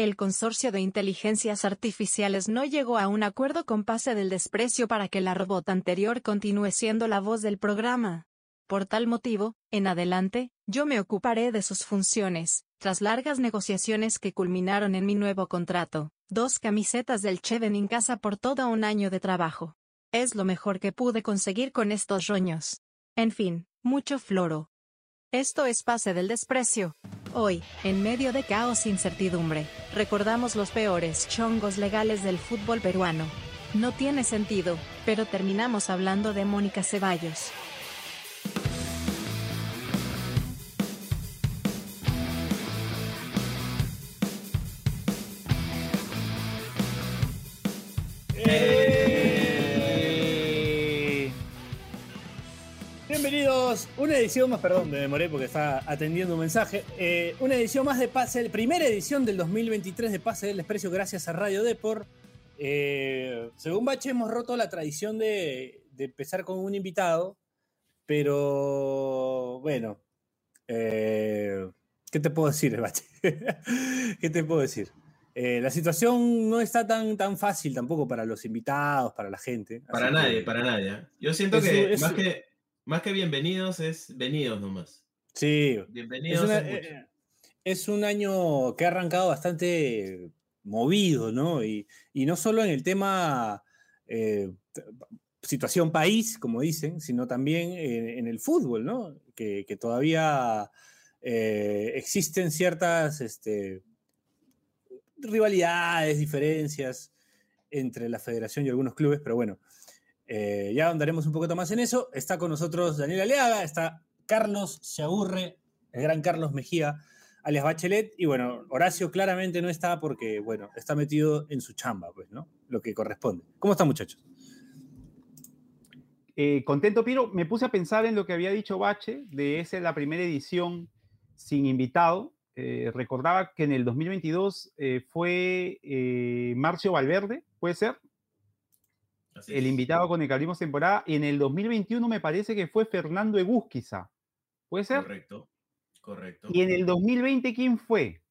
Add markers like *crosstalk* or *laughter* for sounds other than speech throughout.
El consorcio de inteligencias artificiales no llegó a un acuerdo con Pase del Desprecio para que la robot anterior continúe siendo la voz del programa. Por tal motivo, en adelante, yo me ocuparé de sus funciones, tras largas negociaciones que culminaron en mi nuevo contrato, dos camisetas del Cheven en casa por todo un año de trabajo. Es lo mejor que pude conseguir con estos roños. En fin, mucho floro. Esto es Pase del Desprecio. Hoy, en medio de caos e incertidumbre, recordamos los peores chongos legales del fútbol peruano. No tiene sentido, pero terminamos hablando de Mónica Ceballos. Bienvenidos, una edición más, perdón, me demoré porque estaba atendiendo un mensaje. Eh, una edición más de Pase, primera edición del 2023 de Pase del Desprecio, gracias a Radio Deport. Eh, según Bache, hemos roto la tradición de, de empezar con un invitado, pero bueno, eh, ¿qué te puedo decir, Bache? *laughs* ¿Qué te puedo decir? Eh, la situación no está tan, tan fácil tampoco para los invitados, para la gente. Para nadie, que- para nadie. Yo siento Es que, es más que más que bienvenidos es venidos nomás. Sí, Bienvenidos es mucho. eh, es un año que ha arrancado bastante movido, ¿no? Y, y no solo en el tema eh, situación país, como dicen, sino también en, en el fútbol, ¿no? Que, que todavía eh, existen ciertas este, rivalidades, diferencias entre la federación y algunos clubes, pero bueno, eh, ya andaremos un poquito más en eso. Está con nosotros Daniel Aleaga, está Carlos Se Aburre, el gran Carlos Mejía, alias Bachelet, y bueno, Horacio claramente no está porque, bueno, está metido en su chamba, pues, ¿no? Lo que corresponde. ¿Cómo están, muchachos? Eh, contento, Piro. Me puse a pensar en lo que había dicho Bache, de esa la primera edición sin invitado. Eh, recordaba que en el 2022 eh, fue Marcio Valverde, puede ser, Así el es. invitado con el que abrimos temporada. Y en el 2021 me parece que fue Fernando Egus, quizá. ¿Puede ser? Correcto. Correcto. Y en el 2020, ¿quién fue?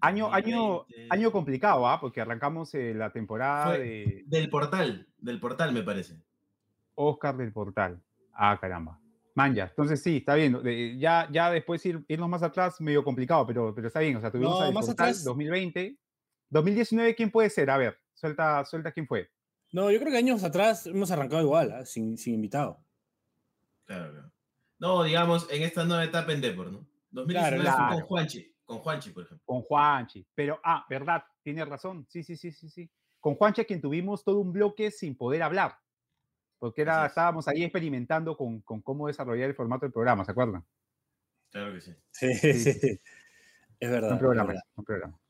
Año, año, 2020. año complicado, ¿ah? Porque arrancamos eh, la temporada Fue- de Del portal, del portal me parece. Oscar del Portal. Ah, caramba. Manja. Entonces sí, está bien. de- Ya, ya después ir, irnos más atrás, medio complicado, pero, pero está bien. O sea, tuvimos No, más Portal atrás- 2020. 2019, ¿quién puede ser? A ver, suelta, suelta quién fue. No, yo creo que años atrás hemos arrancado igual, ¿ah? sin, sin invitado. Claro, claro. No, digamos, en esta nueva etapa en Depor, ¿no? 2019 fue claro. con Juanchi, con Juanchi, por ejemplo. Con Juanchi. Pero, ah, verdad, tiene razón. Sí, sí, sí, sí, sí. Con Juanchi, a quien tuvimos todo un bloque sin poder hablar. Porque era, Así es. estábamos ahí experimentando con, con cómo desarrollar el formato del programa, ¿se acuerdan? Claro que sí. Sí, Sí, sí. *laughs* sí. Es verdad. Un es programa, verdad. un programa.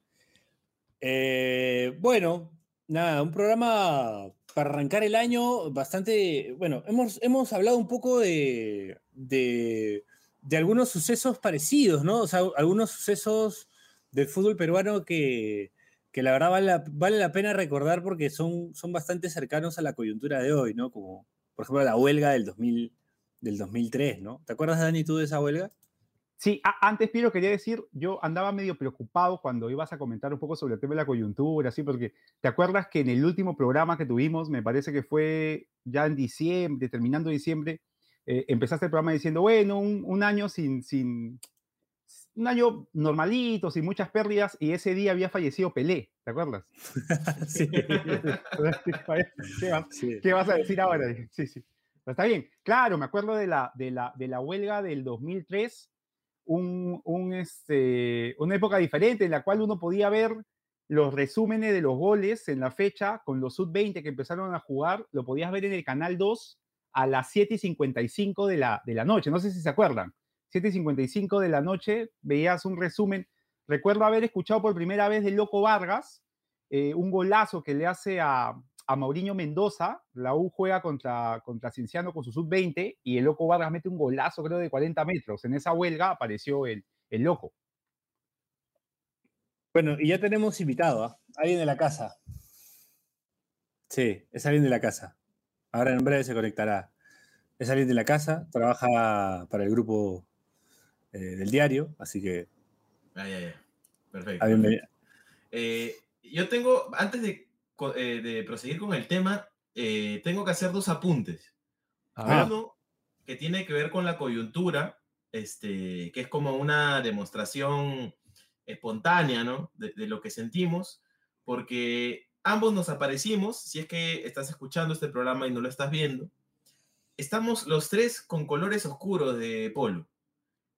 Eh, bueno, nada, un programa para arrancar el año bastante. Bueno, hemos, hemos hablado un poco de, de, algunos sucesos parecidos, ¿no? O sea, algunos sucesos del fútbol peruano que, que la verdad vale la, vale la pena recordar porque son, son bastante cercanos a la coyuntura de hoy, ¿no? Como, por ejemplo, la huelga del, 2000, del 2003, ¿no? ¿Te acuerdas, Dani, tú de esa huelga? Sí, antes, Piero, quería decir, yo andaba medio preocupado cuando ibas a comentar un poco sobre el tema de la coyuntura, así, porque te acuerdas que en el último programa que tuvimos, me parece que fue ya en diciembre, terminando diciembre, eh, empezaste el programa diciendo, bueno, un, un año sin, sin, un año normalito, sin muchas pérdidas, y ese día había fallecido Pelé, ¿te acuerdas? *laughs* sí. *laughs* *laughs* ¿Qué vas, sí. qué vas a decir ahora? Sí, sí. Pero está bien. Claro, me acuerdo de la, de la, de la huelga del 2003, un, este, una época diferente en la cual uno podía ver los resúmenes de los goles en la fecha con los sub-20 que empezaron a jugar, lo podías ver en el canal 2 a las 7 y 55 de la, de la noche. No sé si se acuerdan. 7 y 55 de la noche veías un resumen. Recuerdo haber escuchado por primera vez del Loco Vargas eh, un golazo que le hace a, a Mauriño Mendoza. La U juega contra, contra Cienciano con su sub-20 y el Loco Vargas mete un golazo, creo, de 40 metros. En esa huelga apareció el, el Loco. Bueno, y ya tenemos invitado, ¿ah? alguien de la casa. Sí, es alguien de la casa. Ahora en breve se conectará. Es alguien de la casa, trabaja para el grupo eh, del diario, así que Ay, ay, ay. Perfecto. perfecto. Eh, yo tengo, antes de, eh, de, proseguir con el tema, eh, tengo que hacer dos apuntes. Uno que tiene que ver con la coyuntura, este, que es como una demostración espontánea, ¿no? De, de, lo que sentimos, porque ambos nos aparecimos, si es que estás escuchando este programa y no lo estás viendo, estamos los tres con colores oscuros de polo,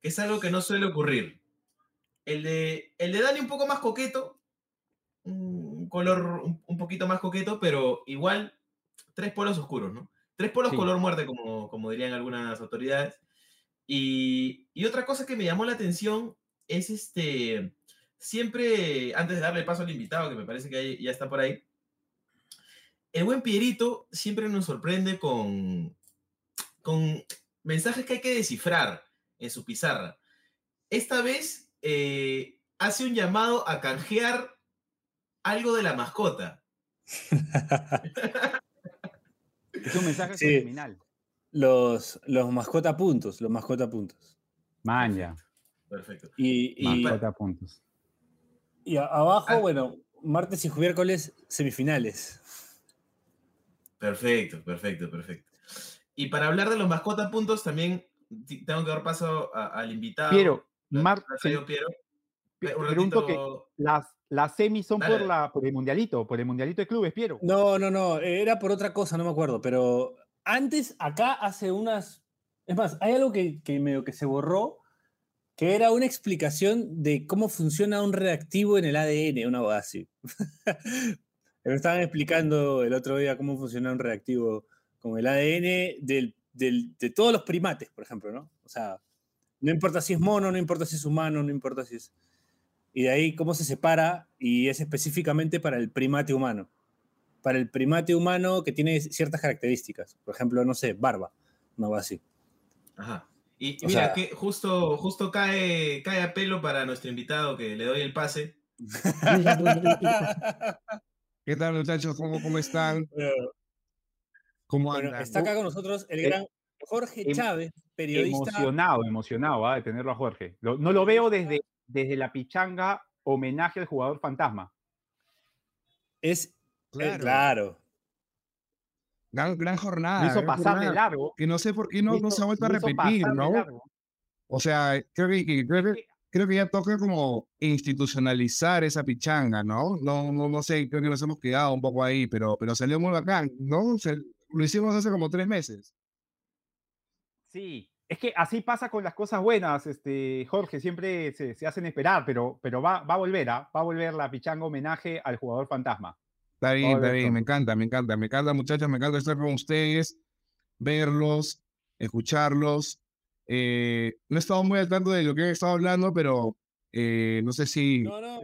que es algo que no suele ocurrir. El de, el de Dani un poco más coqueto, color un, poquito más coqueto, pero igual tres polos oscuros, ¿no? Tres polos color muerte, como, como dirían algunas autoridades. Y, y, otra cosa que me llamó la atención es este, siempre, antes de darle paso al invitado, que me parece que ya está por ahí, el buen Pierito siempre nos sorprende con, con mensajes que hay que descifrar en su pizarra. Esta vez eh, hace un llamado a canjear algo de la mascota. *laughs* es un mensaje criminal. Los, los mascota puntos, los mascota puntos. Maña. Perfecto. Y, mascota puntos. Y abajo, ah. bueno, martes y miércoles semifinales. Perfecto, perfecto, perfecto. Y para hablar de los mascota puntos, también tengo que dar paso al invitado. Piero, Martes. Piero. Pregunto que las, las semis son por, la, por el mundialito, por el mundialito de clubes, Piero. No, no, no, era por otra cosa, no me acuerdo, pero antes, acá hace unas. Es más, hay algo que, que medio que se borró, que era una explicación de cómo funciona un reactivo en el ADN, una cosa así. *laughs* Me estaban explicando el otro día cómo funciona un reactivo con el ADN del, del, de todos los primates, por ejemplo, ¿no? O sea, no importa si es mono, no importa si es humano, no importa si es... Y de ahí cómo se separa y es específicamente para el primate humano. Para el primate humano que tiene ciertas características. Por ejemplo, no sé, barba, no va así. Ajá. Y, mira, que justo, justo cae, cae a pelo para nuestro invitado que le doy el pase. *laughs* ¿Qué tal, muchachos? ¿Cómo, cómo están? ¿Cómo andan? está acá con nosotros el eh, gran Jorge em, Chávez, periodista. Emocionado, emocionado ¿ah? de tenerlo a Jorge. no lo veo desde, desde la pichanga homenaje al jugador fantasma. Es eh, claro. Gran, jornada. hizo pasar de largo. Que no sé por qué no, no se ha vuelto a repetir, ¿no? O sea, creo que, creo que, ya toca como institucionalizar esa pichanga, ¿no? No, no, no sé, creo que nos hemos quedado un poco ahí, pero, pero salió muy bacán, ¿no? lo hicimos hace como tres meses. Sí, es que así pasa con las cosas buenas, este, Jorge, siempre se, hacen esperar, pero, pero va, va a volver, ¿ah? va a volver la pichanga homenaje al jugador fantasma. Está bien, está bien, me encanta, me encanta, me encanta, muchachos, me encanta estar con ustedes, verlos, escucharlos. Eh, no he estado muy al tanto de lo que he estado hablando, pero eh, no sé si. No, no.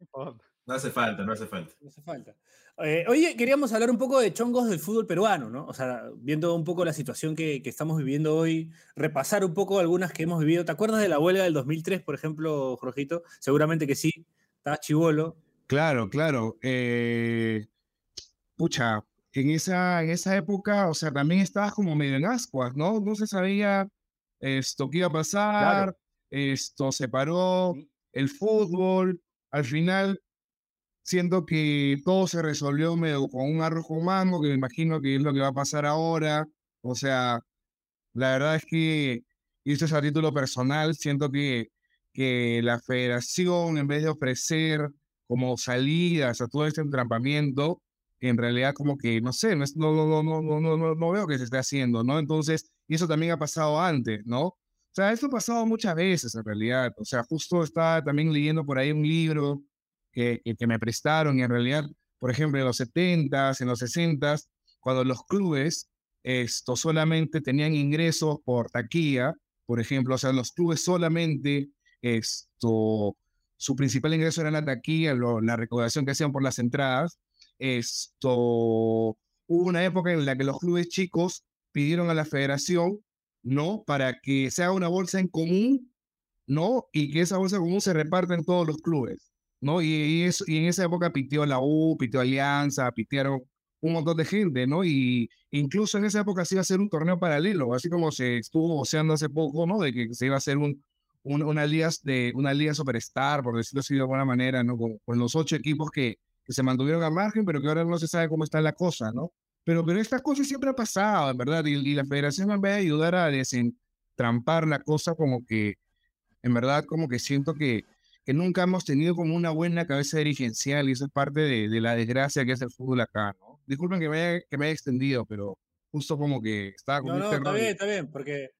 *laughs* no hace falta, no hace falta. No hace falta. Eh, oye, queríamos hablar un poco de chongos del fútbol peruano, ¿no? O sea, viendo un poco la situación que, que, estamos viviendo hoy, repasar un poco algunas que hemos vivido. ¿Te acuerdas de la huelga del 2003, por ejemplo, Jorgito? Seguramente que sí. Estaba chivolo. Claro, claro. Eh, pucha, en esa, en esa época, o sea, también estabas como medio en ascuas, ¿no? No se sabía esto que iba a pasar, esto se paró, el fútbol, al final siento que todo se resolvió medio con un arrojo humano, que me imagino que es lo que va a pasar ahora. O sea, la verdad es que, y esto es a título personal, siento que, que la federación, en vez de ofrecer como salidas a todo este entrampamiento, en realidad como que, no sé, no, no, no, no, no, no veo que se esté haciendo, ¿no? Entonces, y eso también ha pasado antes, ¿no? O sea, esto ha pasado muchas veces en realidad. O sea, justo estaba también leyendo por ahí un libro que, me prestaron y en realidad, por ejemplo, en los 70s, en los 60s, cuando los clubes esto solamente tenían ingresos por taquilla, por ejemplo, o sea, los clubes solamente esto su principal ingreso era la taquilla, la recaudación que hacían por las entradas. Esto, hubo una época en la que los clubes chicos pidieron a la federación, ¿no? Para que se haga una bolsa en común, ¿no? Y que esa bolsa común se reparta en todos los clubes, ¿no? Y, eso, y en esa época pitió la U, pitió Alianza, pitearon un montón de gente, ¿no? Y incluso en esa época se iba a hacer un torneo paralelo, así como se estuvo voceando hace poco, ¿no? De que se iba a hacer un, una, liga de, una liga superstar, por decirlo así de alguna manera, ¿no? Con, los ocho equipos que, que, se mantuvieron al margen, pero que ahora no se sabe cómo está la cosa, ¿no? Pero, pero estas cosas siempre han pasado, en verdad, y, y la federación en vez de ayudar a desentrampar la cosa, como que, en verdad, como que siento que, que nunca hemos tenido como una buena cabeza dirigencial y eso es parte de, de la desgracia que es el fútbol acá, ¿no? Disculpen que me haya, que me haya extendido, pero justo como que estaba con no, no, está bien, está bien, porque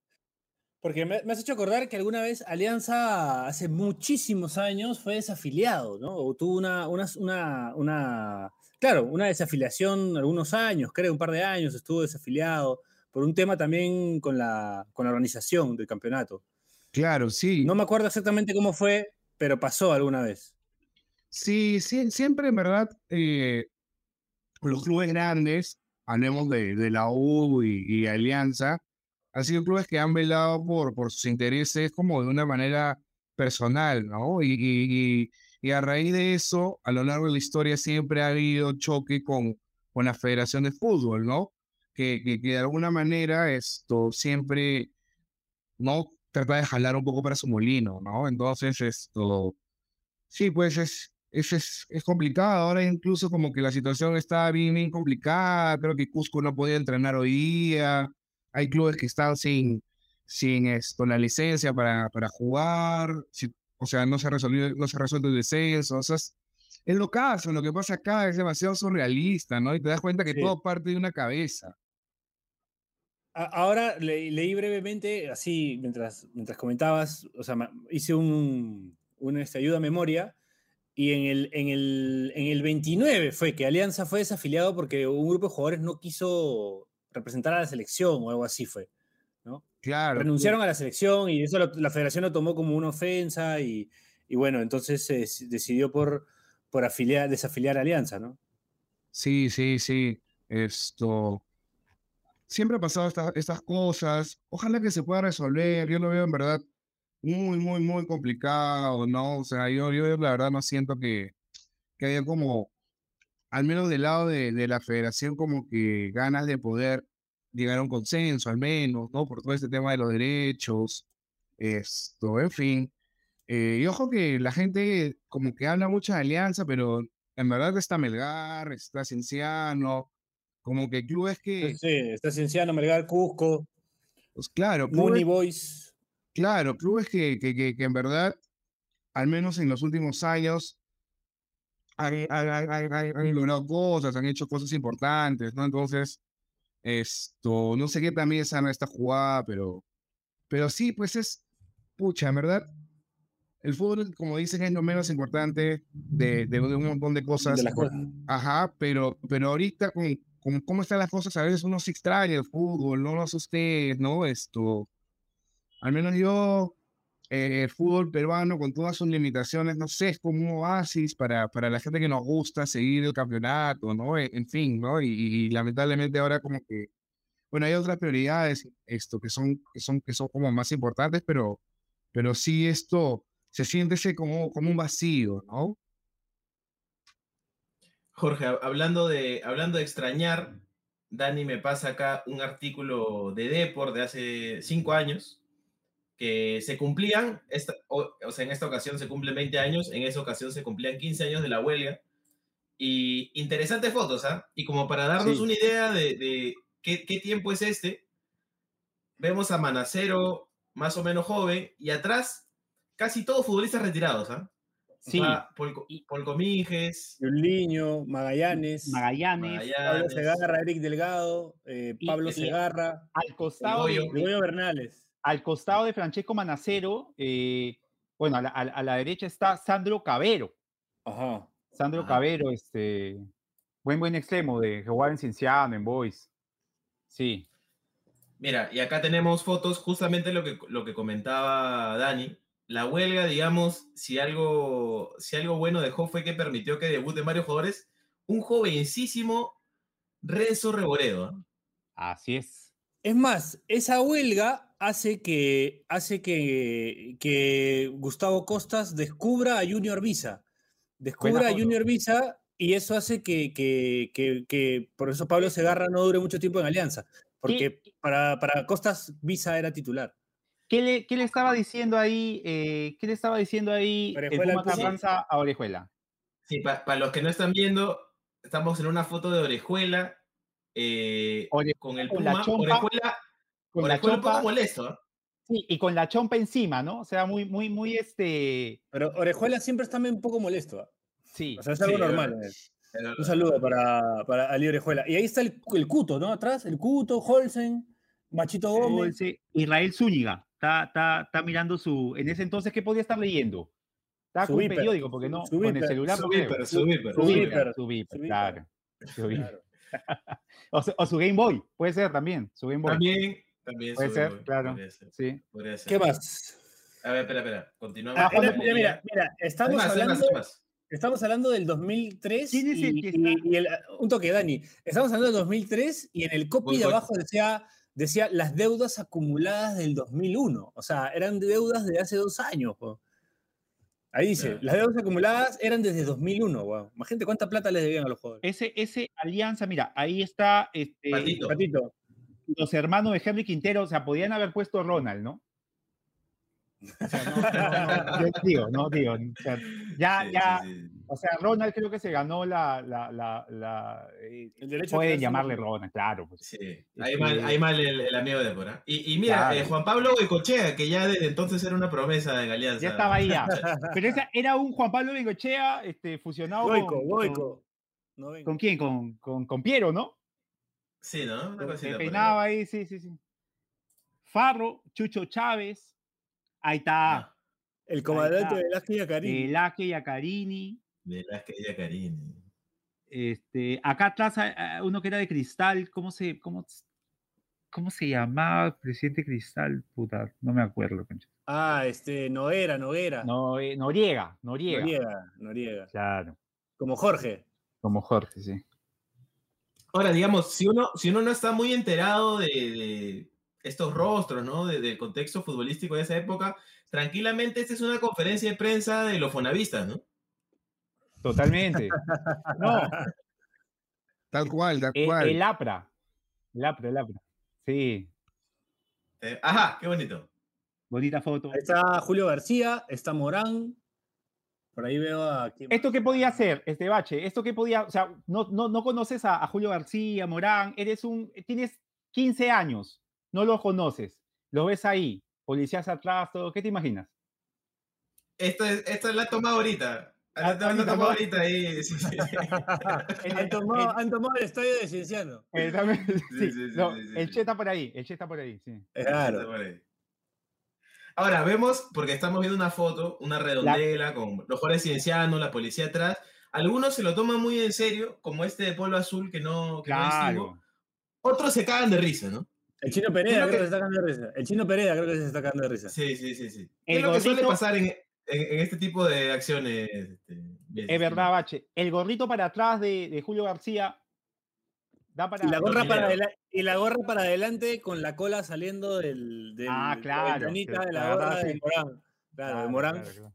porque me, has hecho acordar que alguna vez Alianza, hace muchísimos años, fue desafiliado, ¿no? O tuvo una, una, una, claro, una desafiliación algunos años, creo, un par de años estuvo desafiliado, por un tema también con la, con la organización del campeonato. Claro, sí. No me acuerdo exactamente cómo fue, pero pasó alguna vez. Sí, sí siempre en verdad eh, los clubes grandes, hablemos de, de la U y Alianza, han sido clubes que han velado por, por sus intereses como de una manera personal, ¿no? Y, y, a raíz de eso, a lo largo de la historia siempre ha habido choque con, con la Federación de Fútbol, ¿no? Que, que, de alguna manera esto siempre, ¿no? Trata de jalar un poco para su molino, ¿no? Entonces, esto, sí, pues es, es, es, es, complicado. Ahora incluso como que la situación está bien, bien complicada. Creo que Cusco no podía entrenar hoy día hay clubes que están sin, sin esto, la licencia para, para jugar, o sea, no se, resolvió, no se resuelve el descenso, o sea, es, lo caso, lo que pasa acá es demasiado surrealista, ¿no? Y te das cuenta que todo parte de una cabeza. Ahora leí brevemente, así, mientras, mientras comentabas, o sea, hice un, una este, ayuda a memoria, y en el, en, el, en el 29 fue que Alianza fue desafiliado porque un grupo de jugadores no quiso representar a la selección o algo así fue. ¿no? Claro. Renunciaron a la selección y eso la federación lo tomó como una ofensa y, y bueno, entonces se decidió por, por afiliar, desafiliar a Alianza, ¿no? Sí, sí, sí. Esto. Siempre ha pasado estas cosas. Ojalá que se pueda resolver. Yo lo veo en verdad muy, muy, muy complicado, ¿no? O sea, yo, yo la verdad no siento que, que haya como al menos del lado de, de, la federación, como que ganas de poder llegar a un consenso, al menos, ¿no? Por todo este tema de los derechos, esto, en fin. Eh, y ojo que la gente como que habla mucha de alianza, pero en verdad está Melgar, está Cienciano, como que clubes que... Sí, está Cienciano, Melgar, Cusco. Pues claro. Clubes, Boys. Claro, clubes que, que, que, que en verdad, al menos en los últimos años, han, logrado cosas, han hecho cosas importantes, ¿no? Entonces, esto, no sé qué también es esta jugada, pero, pero sí, pues es, pucha, en verdad, el fútbol, como dicen, es lo menos importante de, de, un montón de cosas. Ajá, pero, pero ahorita, con, cómo están las cosas, a veces uno se extraña el fútbol, no lo ustedes, ¿no? Esto, al menos yo eh, el fútbol peruano con todas sus limitaciones, no sé, es como un oasis para, para la gente que nos gusta seguir el campeonato, ¿no? E, en fin, ¿no? Y, lamentablemente ahora como que, bueno, hay otras prioridades, esto, que son, que son, que son como más importantes, pero, pero sí esto se siente como, como un vacío, ¿no? Jorge, hablando de, hablando de extrañar, Dani me pasa acá un artículo de Deport de hace cinco años, que se cumplían, esta, o, sea, en esta ocasión se cumplen 20 años, en esa ocasión se cumplían 15 años de la huelga. Y interesantes fotos, ¿ah? Y como para darnos una idea de, de qué, qué, tiempo es este, vemos a Manacero, más o menos joven, y atrás casi todos futbolistas retirados, ¿ah? Sí. Polco, Polco Minges. Magallanes. Magallanes. Pablo Segarra, Eric Delgado, eh, Pablo Segarra. Al costado de Goyo Bernales al costado de Francesco Manacero, eh, bueno, a la, derecha está Sandro Cabero. Ajá. Sandro Cabero, este, buen, buen extremo de jugar en Cienciano, en Boys. Sí. Mira, y acá tenemos fotos, justamente lo que, lo que comentaba Dani. La huelga, digamos, si algo, si algo bueno dejó fue que permitió que debuten varios jugadores. Un jovencísimo Renzo Reboredo. Así es. Es más, esa huelga hace que, hace que, que Gustavo Costas descubra a Junior Visa. Descubra a Junior Visa y eso hace que, que, que, por eso Pablo Segarra no dure mucho tiempo en Alianza, porque para, para Costas Visa era titular. ¿Qué le, qué le estaba diciendo ahí? eh, ¿Qué le estaba diciendo ahí el Orejuela al Puma. Carranza a Orejuela? Sí, para los que no están viendo, estamos en una foto de Orejuela eh, Orejuela con el con la Puma. chompa, Orejuela, Con la Orejuela un poco chompa, molesto. ¿eh? sí, y con la chompa encima, ¿no? O sea, muy, muy, muy este. Pero Orejuela siempre está un poco molesto. ¿ah? Sí. O sea, es algo Sí, normal. eh. Pero- Un saludo para, para Ali Orejuela. Y ahí está el, el Cuto, ¿no? Atrás, el Cuto, Holsen, Machito Gómez. Israel Zúñiga está, está, está mirando su. En ese entonces, ¿qué podía estar leyendo? Estaba Su con un periódico, porque no, su con el celular. Su viper. claro. Su viper. Claro. *laughs* O, su, o su Game Boy, puede ser también. Su Game Boy. También, también. Puede ser, Boy, claro. podría ser, Sí. podría ser. ¿Qué más? A ver, espera, espera. Continuamos. Ah, Mira, mira, estamos más, hay más, hablando, más. estamos hablando del 2003 ¿Quién es el y, que y- está? y el- un toque, Dani. Estamos hablando del 2003 y en el copy Voy, de abajo decía, decía las deudas acumuladas del 2001. O sea, eran deudas de hace dos años. po. Ahí dice, Claro. las deudas acumuladas eran desde 2001. Wow. Imagínate cuánta plata les debían a los jugadores. Ese, ese alianza, mira, ahí está este, Patito. Patito. los hermanos de Henry Quintero, o sea, podían haber puesto Ronald, ¿no? O sea, no, no, no, yo digo, no digo, o sea, ya, Sí, ya, sí, sí. O sea, Ronald creo que se ganó la, la, la, la, eh, El derecho pueden llamarle Ronald, claro, pues. Sí, ahí mal, ahí mal el, el amigo de Débora. Y, y mira, Claro. eh, Juan Pablo Goicochea, que ya desde entonces era una promesa de Alianza. Ya estaba ahí ya. *laughs* Pero esa era un Juan Pablo Bengochea este, fusionado Goico, con, Goico. No con, venga. ¿con quién? Con, con, con Piero, ¿no? Sí, ¿no? Una Se peinaba ahí, sí, sí, sí. Farro, Chucho Chávez, ahí está, Ah, El comandante. Velázquez y Acarín. Velázquez y Acarini. Velázquez y Acarini. Este, acá atrás hay- hay uno que era de cristal, ¿cómo se, cómo, cómo se llamaba presidente cristal? Puta, no me acuerdo. Ah, este, Noguera, Noguera. No, eh, Noriega, Noriega. Noriega, Noriega. Claro, Como Jorge. como Jorge, sí. Ahora, digamos, si uno, si uno no está muy enterado de, de estos rostros, ¿no? De- del contexto futbolístico de esa época, tranquilamente esta es una conferencia de prensa de los fonavistas, ¿no? Totalmente. No, Tal cual, tal el, cual. el APRA. El APRA, el APRA. Sí, Eh, ajá, qué bonito. bonita foto. Ahí está Julio García, está Morán. Por ahí veo a. ¿Esto qué podía hacer, este bache? ¿Esto qué podía, o sea, no, no, no conoces a, a Julio García, Morán, eres un, tienes 15 años, no los conoces, los ves ahí, policías atrás, todo, ¿qué te imaginas? Esto es, esto es la toma ahorita. Ah, La ahorita, ahí. *laughs* sí, sí. han, tomado, han tomado el estadio de Cienciano. Eh, también- sí, sí, sí, no, sí, sí, el sí. Che está por ahí, el Che está por ahí, sí. Claro. Está por ahí. Ahora, vemos, porque estamos viendo una foto, una redondela con los jugadores ciencianos, la policía atrás. Algunos se lo toman muy en serio, como este de polo azul que no, que no. Claro. Otros se cagan de risa, ¿no? El chino Pereda Creo creo que- que se está cagando de risa. El chino Pereda creo que se está cagando de risa. Sí, sí, sí, sí. El es lo que suele pasar en, en- en este tipo de acciones. este, bien, Es verdad, Bache. El gorrito para atrás de, de Julio García da para. Y la, gorra para y la gorra para adelante con la cola saliendo del, del Ah, de la claro, de la gorra de. Morán. Claro, de Claro, Morán. claro, claro.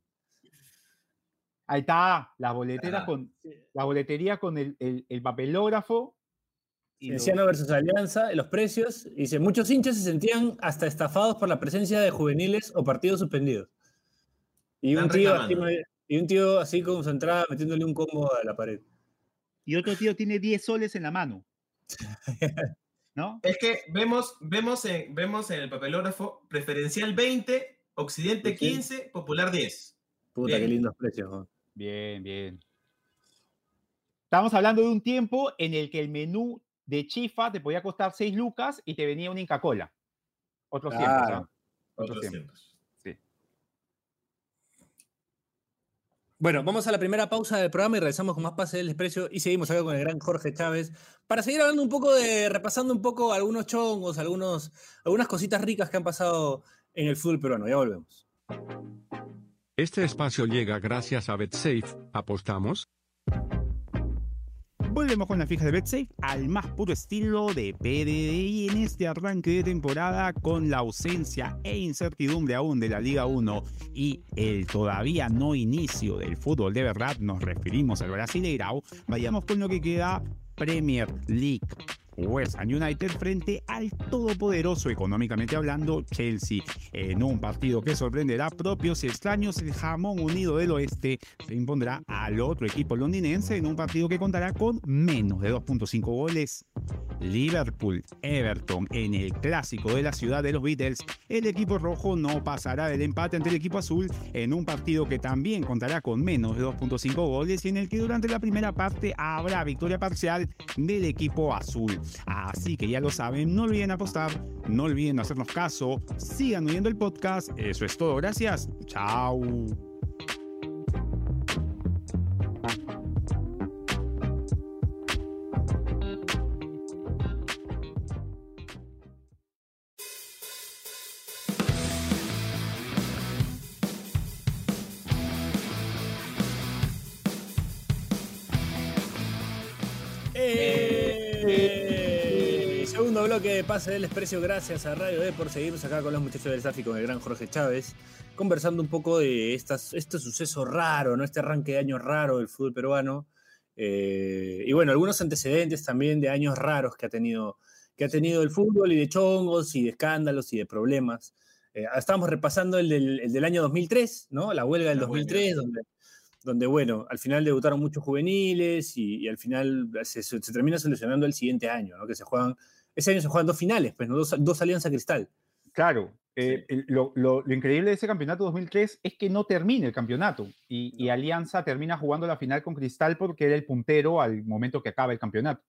Ahí está, las boleteras Ah. con la boletería con el, el- el papelógrafo. Cienciano versus Alianza, los precios. y Dice, muchos hinchas se sentían hasta estafados por la presencia de juveniles o partidos suspendidos. Y un, tío, así, y un tío así con su entrada metiéndole un combo a la pared. y otro tío tiene 10 soles en la mano. *laughs* ¿No? Es que vemos, vemos, en, vemos en el papelógrafo preferencial 20, Occidente Sí. 15, Popular 10. Puta, qué lindos precios. ¿no? Bien, bien. Estamos hablando de un tiempo en el que el menú de chifa te podía costar 6 lucas y te venía una Inca Cola. Otros tiempos, Claro. ¿ah? Otros Otros tiempos. tiempos. Bueno, vamos a la primera pausa del programa y regresamos con más Pase del Desprecio y seguimos acá con el gran Jorge Chávez para seguir hablando un poco de, repasando un poco algunos chongos, algunos, algunas cositas ricas que han pasado en el fútbol peruano. Ya volvemos. Este espacio llega gracias a BetSafe. ¿Apostamos? Volvemos con la fija de BetSafe al más puro estilo de PDDI en este arranque de temporada con la ausencia e incertidumbre aún de la Liga 1 y el todavía no inicio del fútbol de verdad, nos referimos al Brasileirao, vayamos con lo que queda Premier League. West Ham United frente al todopoderoso, económicamente hablando, Chelsea. En un partido que sorprenderá propios y extraños, el jamón unido del oeste se impondrá al otro equipo londinense en un partido que contará con menos de 2.5 goles. Liverpool, Everton en el clásico de la ciudad de los Beatles, el equipo rojo no pasará del empate ante el equipo azul en un partido que también contará con menos de 2.5 goles y en el que durante la primera parte habrá victoria parcial del equipo azul. Así que ya lo saben, no olviden apostar, no olviden hacernos caso, sigan oyendo el podcast, eso es todo, gracias, chao. De Pase del Desprecio, gracias a Radio E por seguirnos acá con los muchachos del y con el gran Jorge Chávez, conversando un poco de estas, este suceso raro, ¿no? este arranque de año raro del fútbol peruano. Eh, y bueno, algunos antecedentes también de años raros que ha tenido, que ha tenido el fútbol y de chongos y de escándalos y de problemas. Eh, estábamos repasando el del, el del, año 2003, ¿no? La huelga del La 2003, huelga. donde, donde, bueno, al final debutaron muchos juveniles y, y al final se, se, se termina solucionando el siguiente año, ¿no? Que se juegan, ese año se juegan dos finales, pues, ¿no? Dos, dos Alianza Cristal. Claro, eh, lo, lo- lo increíble de ese campeonato 2003 es que no termina el campeonato y, y Alianza termina jugando la final con Cristal porque era el puntero al momento que acaba el campeonato.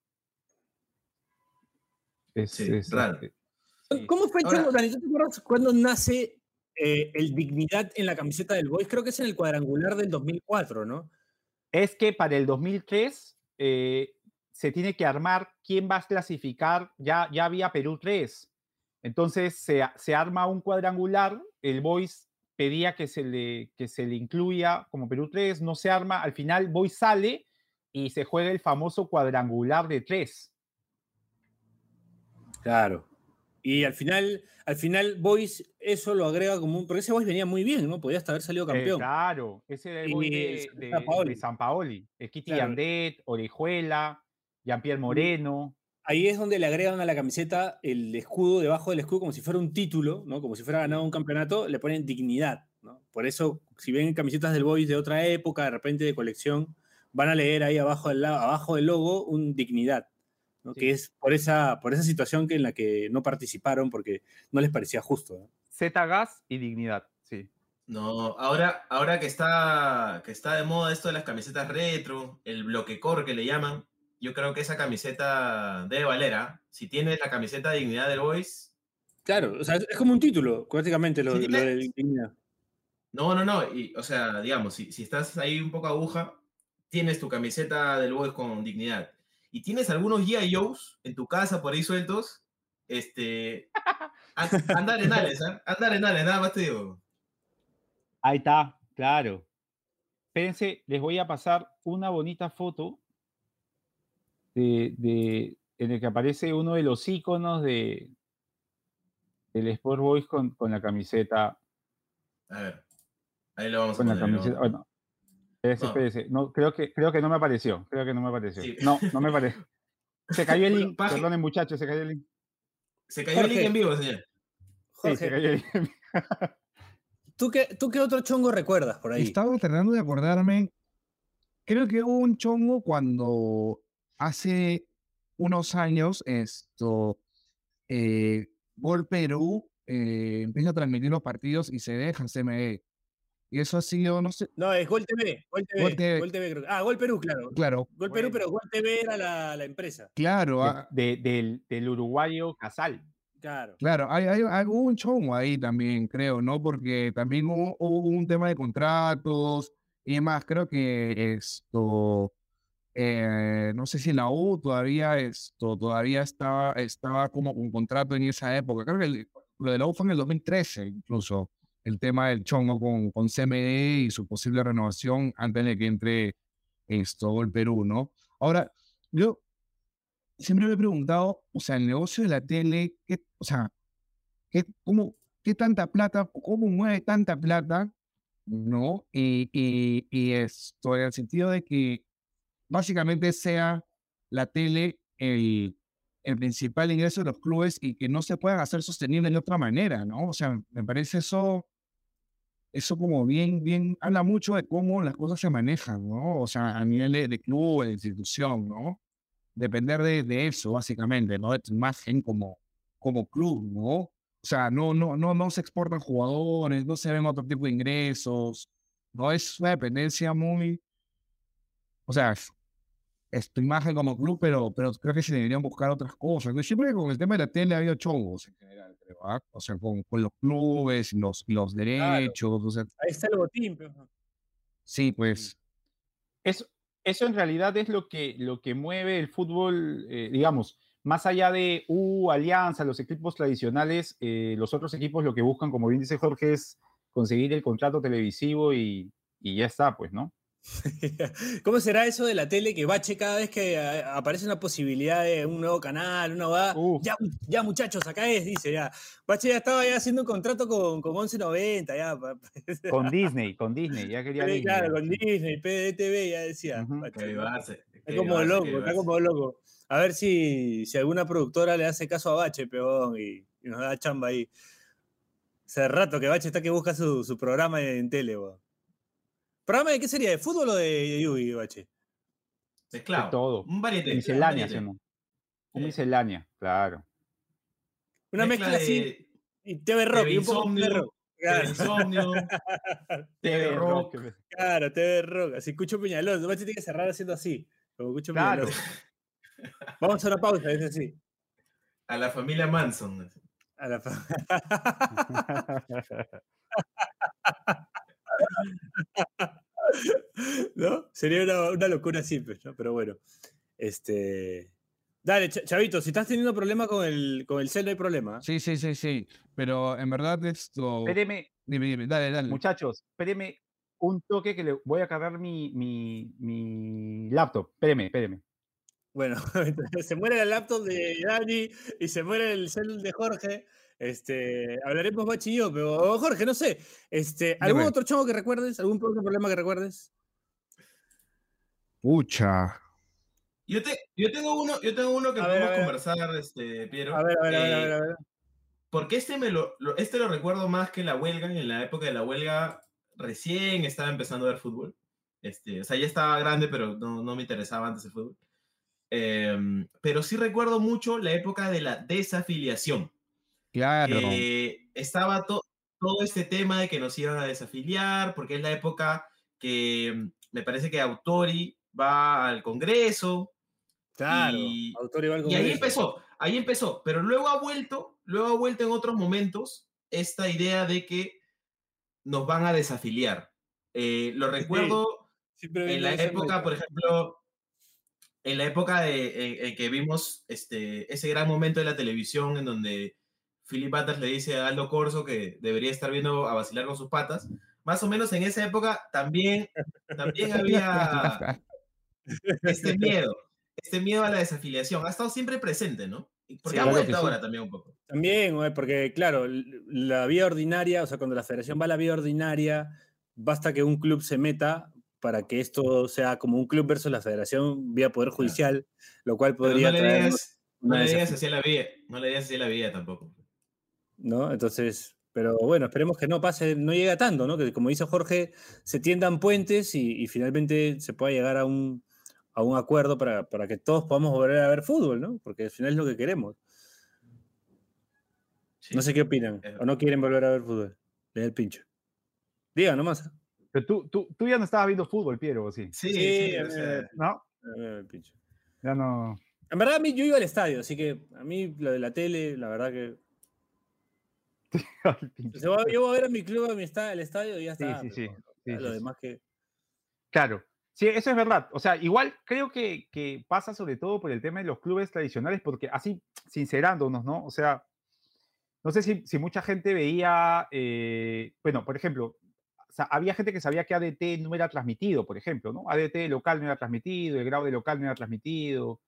Es, Sí, es, raro. este, ¿Cómo fue, Ahora- Chongo, Dani, ¿tú te acuerdas cuándo nace eh, el Dignidad en la camiseta del Boys? Creo que es en el cuadrangular del 2004, ¿no? es que para el 2003 eh, se tiene que armar quién va a clasificar, ya, ya había Perú 3, entonces se, se arma un cuadrangular, el Boys pedía que se, le, que se le incluya como Perú 3, no se arma, al final Boys sale y se juega el famoso cuadrangular de 3. Claro. Y al final, al final Boys eso lo agrega como un. Porque ese Boys venía muy bien, ¿no? Podía hasta haber salido campeón. claro, ese era el de, San de- Paoli. de San Paoli, el Kitty Claro. Yandet, Orejuela, Jean-Pierre Moreno. Ahí es donde le agregan a la camiseta el escudo, debajo del escudo, como si fuera un título, ¿no? Como si fuera ganado un campeonato, le ponen dignidad, ¿no? Por eso, si ven camisetas del Boys de otra época, de repente de colección, van a leer ahí abajo del, abajo del logo un dignidad, ¿no? Sí. Que es por esa, por esa situación que en la que no participaron porque no les parecía justo. ¿no? Z Gas y Dignidad, sí. No, ahora, ahora que está, que está de moda esto de las camisetas retro, el bloque core que le llaman, yo creo que esa camiseta debe valer, ¿ah? Si tienes la camiseta Dignidad del Boys, Claro, o sea, es como un título, prácticamente, lo, del dignidad. no, no, no, y, o sea, digamos, si, si estás ahí un poco aguja, tienes tu camiseta del Boys con Dignidad, y tienes algunos G.I. Joes en tu casa por ahí sueltos, este, *laughs* an- anda arenales, ¿ah? Anda arenales, nada más te digo. Ahí está, claro. Espérense, les voy a pasar una bonita foto de, de- en el que aparece uno de los iconos de del Sport Boys con, con la camiseta. A ver, ahí lo vamos a Con la poner. lo camiseta. a Bueno, espérense, No. creo que, creo que no me apareció. Creo que no me apareció. Sí. No, no me apareció. *laughs* Se cayó el link. página- Perdonen, muchachos, se cayó el link. Se cayó el link en vivo, señor. Sí, Jorge, se cayó el link. *laughs* ¿tú, qué, ¿tú qué otro chongo recuerdas por ahí? Estaba tratando de acordarme. Creo que hubo un chongo cuando hace unos años esto eh, Gol Perú eh, empieza a transmitir los partidos y se deja CME. Y eso ha sido, no sé, No, es Gol TV. Gol TV. Gol TV. Gol TV, creo que- Ah, Gol Perú, claro. claro, Gol Perú, pero Gol TV era la, la empresa. claro, De- ah, de- del, del uruguayo Casal. Claro. claro, hay, hay, hay- un chongo ahí también, creo, ¿no? Porque también hubo, hubo un tema de contratos y demás. Creo que esto, eh, no sé si la U todavía esto, todavía estaba, estaba como con contrato en esa época. Creo que lo de la U fue en el 2013 incluso, el tema del chongo con, con CMD y su posible renovación antes de que entre esto, el Perú, ¿no? Ahora, yo siempre me he preguntado, o sea, el negocio de la tele, ¿qué, o sea, ¿qué, cómo, qué tanta plata, cómo mueve tanta plata, ¿no? Y, y, y esto, en el sentido de que básicamente sea la tele el, el principal ingreso de los clubes y que no se puedan hacer sostenibles de otra manera, ¿no? O sea, me parece eso, eso como bien, bien, habla mucho de cómo las cosas se manejan, ¿no? O sea, a nivel de, de club, de institución, ¿no? Depender de, de, eso, básicamente, ¿no? De tu imagen como, como club, ¿no? O sea, no, no, no, no se exportan jugadores, no se ven otro tipo de ingresos, ¿no? Es una dependencia muy, o sea, es tu imagen como club, pero, pero creo que se deberían buscar otras cosas. Siempre con el tema de la tele ha habido chongos en general, creo, ¿ah? O sea, con, con, los clubes, los, los derechos. Claro. O sea, Ahí está el botín. Pero... Sí, pues. Eso, eso en realidad es lo que, lo que mueve el fútbol, eh, digamos, más allá de U, Alianza, los equipos tradicionales, eh, los otros equipos lo que buscan, como bien dice Jorge, es conseguir el contrato televisivo y, y ya está, pues, ¿no? *laughs* ¿Cómo será eso de la tele que bache cada vez que aparece una posibilidad de un nuevo canal, una va? Uh. Ya, ya muchachos, acá es, dice ya. Bache ya estaba ya haciendo un contrato con, con 1190, ya. Con *laughs* Disney, con Disney, ya quería sí, Disney. Claro, con Disney, PDTV, ya decía. Uh -huh. está como loco, está como loco. A ver si, si alguna productora le hace caso a Bache, peón, y, y nos da chamba ahí. Hace rato que Bache está que busca su, su programa en tele, weón. ¿Programa de qué sería? ¿De fútbol o de Yugi, Bache? De claro. De todo. Un variete. Miscelánea hacemos. Un Sí. miscelánea, claro. Una mezcla, de- así. Y TV Rock. TV y un poco de Insomnio, *laughs* rock. Claro. Insomnio, TV Rock. Claro, TV Rock. Así, Cucho Peñalón. Bache tiene que cerrar haciendo así. Como Cucho Claro. Peñalón. Vamos a una pausa, es así. A la familia Manson. A la fa- *laughs* *laughs* ¿No? Sería una, una locura simple, ¿no? Pero bueno. Este. Dale, Ch- Chavito, si estás teniendo problema con el, con el cel, no hay problema. ¿eh? Sí, sí, sí, sí. Pero en verdad esto. Espéreme, Dime, dime, dale, dale. muchachos, espéreme un toque que le voy a cargar mi, mi, mi laptop. Espéreme, espéreme. Bueno, *laughs* se muere el laptop de Dani y se muere el cel de Jorge. Este, hablaremos y yo, pero Jorge, no sé. Este, ¿Algún Dime. otro chavo que recuerdes? ¿Algún otro problema que recuerdes? Pucha. Yo, te, yo tengo uno, yo tengo uno que A ver, podemos a ver. conversar, este, Piero. A ver, a ver, a ver, a eh, ver, a ver. Porque este, me lo, lo- este lo recuerdo más que la huelga. En la época de la huelga recién estaba empezando a ver fútbol. Este, o sea, ya estaba grande, pero no, no me interesaba antes el fútbol. Em, pero sí recuerdo mucho la época de la desafiliación. Claro. Eh, estaba to- todo este tema de que nos iban a desafiliar, porque es la época que mm, me parece que Autori va al Congreso, Claro, y- autor igual y ahí empezó, ahí empezó, pero luego ha vuelto, luego ha vuelto en otros momentos esta idea de que nos van a desafiliar. Eh, lo recuerdo en la época, por ejemplo, en la época de, en, en que vimos este, ese gran momento de la televisión en donde Philip Butters le dice a Aldo Corso que debería estar viendo a vacilar con sus patas, más o menos en esa época también, también había este *laughs* miedo, este miedo a la desafiliación. Ha estado siempre presente, ¿no? Porque Sí, ha vuelto sí. ahora también un poco. También, porque claro, la vía ordinaria, o sea, cuando la federación va a la vía ordinaria, basta que un club se meta para que esto sea como un club versus la federación vía poder judicial, lo cual Pero podría no le traer digas, no le digas desafiliación, así a la vida, no le digas así a la vida tampoco. ¿no? Entonces, pero bueno, esperemos que no pase, no llegue a tanto, ¿no? Que como dice Jorge, se tiendan puentes y, y finalmente se pueda llegar a un, a un acuerdo para, para que todos podamos volver a ver fútbol, ¿no? Porque al final es lo que queremos. Sí. No sé qué opinan, es o no quieren volver a ver fútbol. Le da el pincho. Diga nomás. Pero tú, tú, tú ya no estabas viendo fútbol, Piero, ¿o sí? Sí, Sí, ¿No? pincho. Ya no. En verdad, a mí yo iba al estadio, así que a mí lo de la tele, la verdad que. *laughs* Yo voy a ver a mi club, a mi esta- al estadio y ya Sí, está. sí, pero sí, sí, lo demás que. Claro. Sí, eso es verdad. O sea, igual creo que, que pasa sobre todo por el tema de los clubes tradicionales, porque así, sincerándonos, ¿no? O sea, no sé si, si mucha gente veía, eh, bueno, por ejemplo, o sea, había gente que sabía que ADT no era transmitido, por ejemplo, ¿no? ADT local no era transmitido, el grado de local no era transmitido.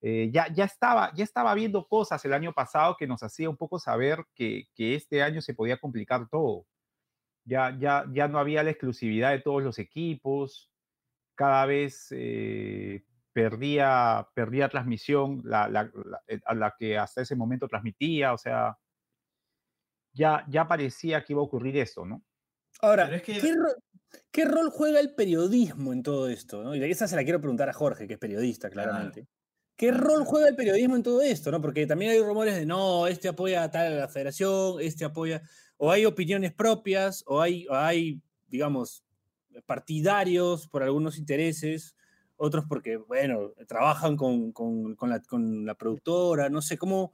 Eh, ya, ya, estaba, ya estaba viendo cosas el año pasado que nos hacía un poco saber que, que este año se podía complicar todo. Ya, ya, ya no había la exclusividad de todos los equipos cada vez, eh, perdía, perdía transmisión la, la, eh, a la que hasta ese momento transmitía, o sea, ya, ya parecía que iba a ocurrir esto, ¿no? Ahora, ¿qué, rol juega el periodismo en todo esto? ¿no? Y esa se la quiero preguntar a Jorge, que es periodista, claramente. ¿Qué rol juega el periodismo en todo esto? ¿no? Porque también hay rumores de no, este apoya a tal a la federación, este apoya, o hay opiniones propias, o hay, o hay digamos, partidarios por algunos intereses, otros porque, bueno, trabajan con, con, con, la, con la, productora, no sé, ¿cómo,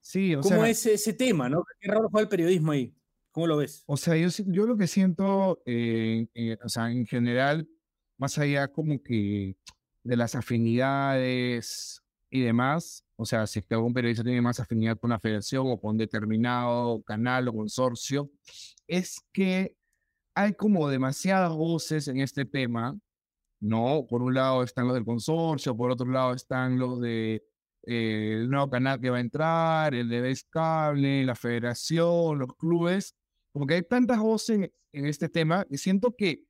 sí, o cómo es ese tema, ¿no? ¿Qué rol juega el periodismo ahí? ¿Cómo lo ves? O sea, yo, yo lo que siento, eh, eh, o sea, en general, más allá como que de las afinidades y demás, o sea, si es que algún periodista tiene más afinidad con una federación o con determinado canal o consorcio, es que hay como demasiadas voces en este tema, ¿no? Por un lado están los del consorcio, por otro lado están los de eh, el nuevo canal que va a entrar, el de Best Cable, la federación, los clubes, como que hay tantas voces en, este tema que siento que,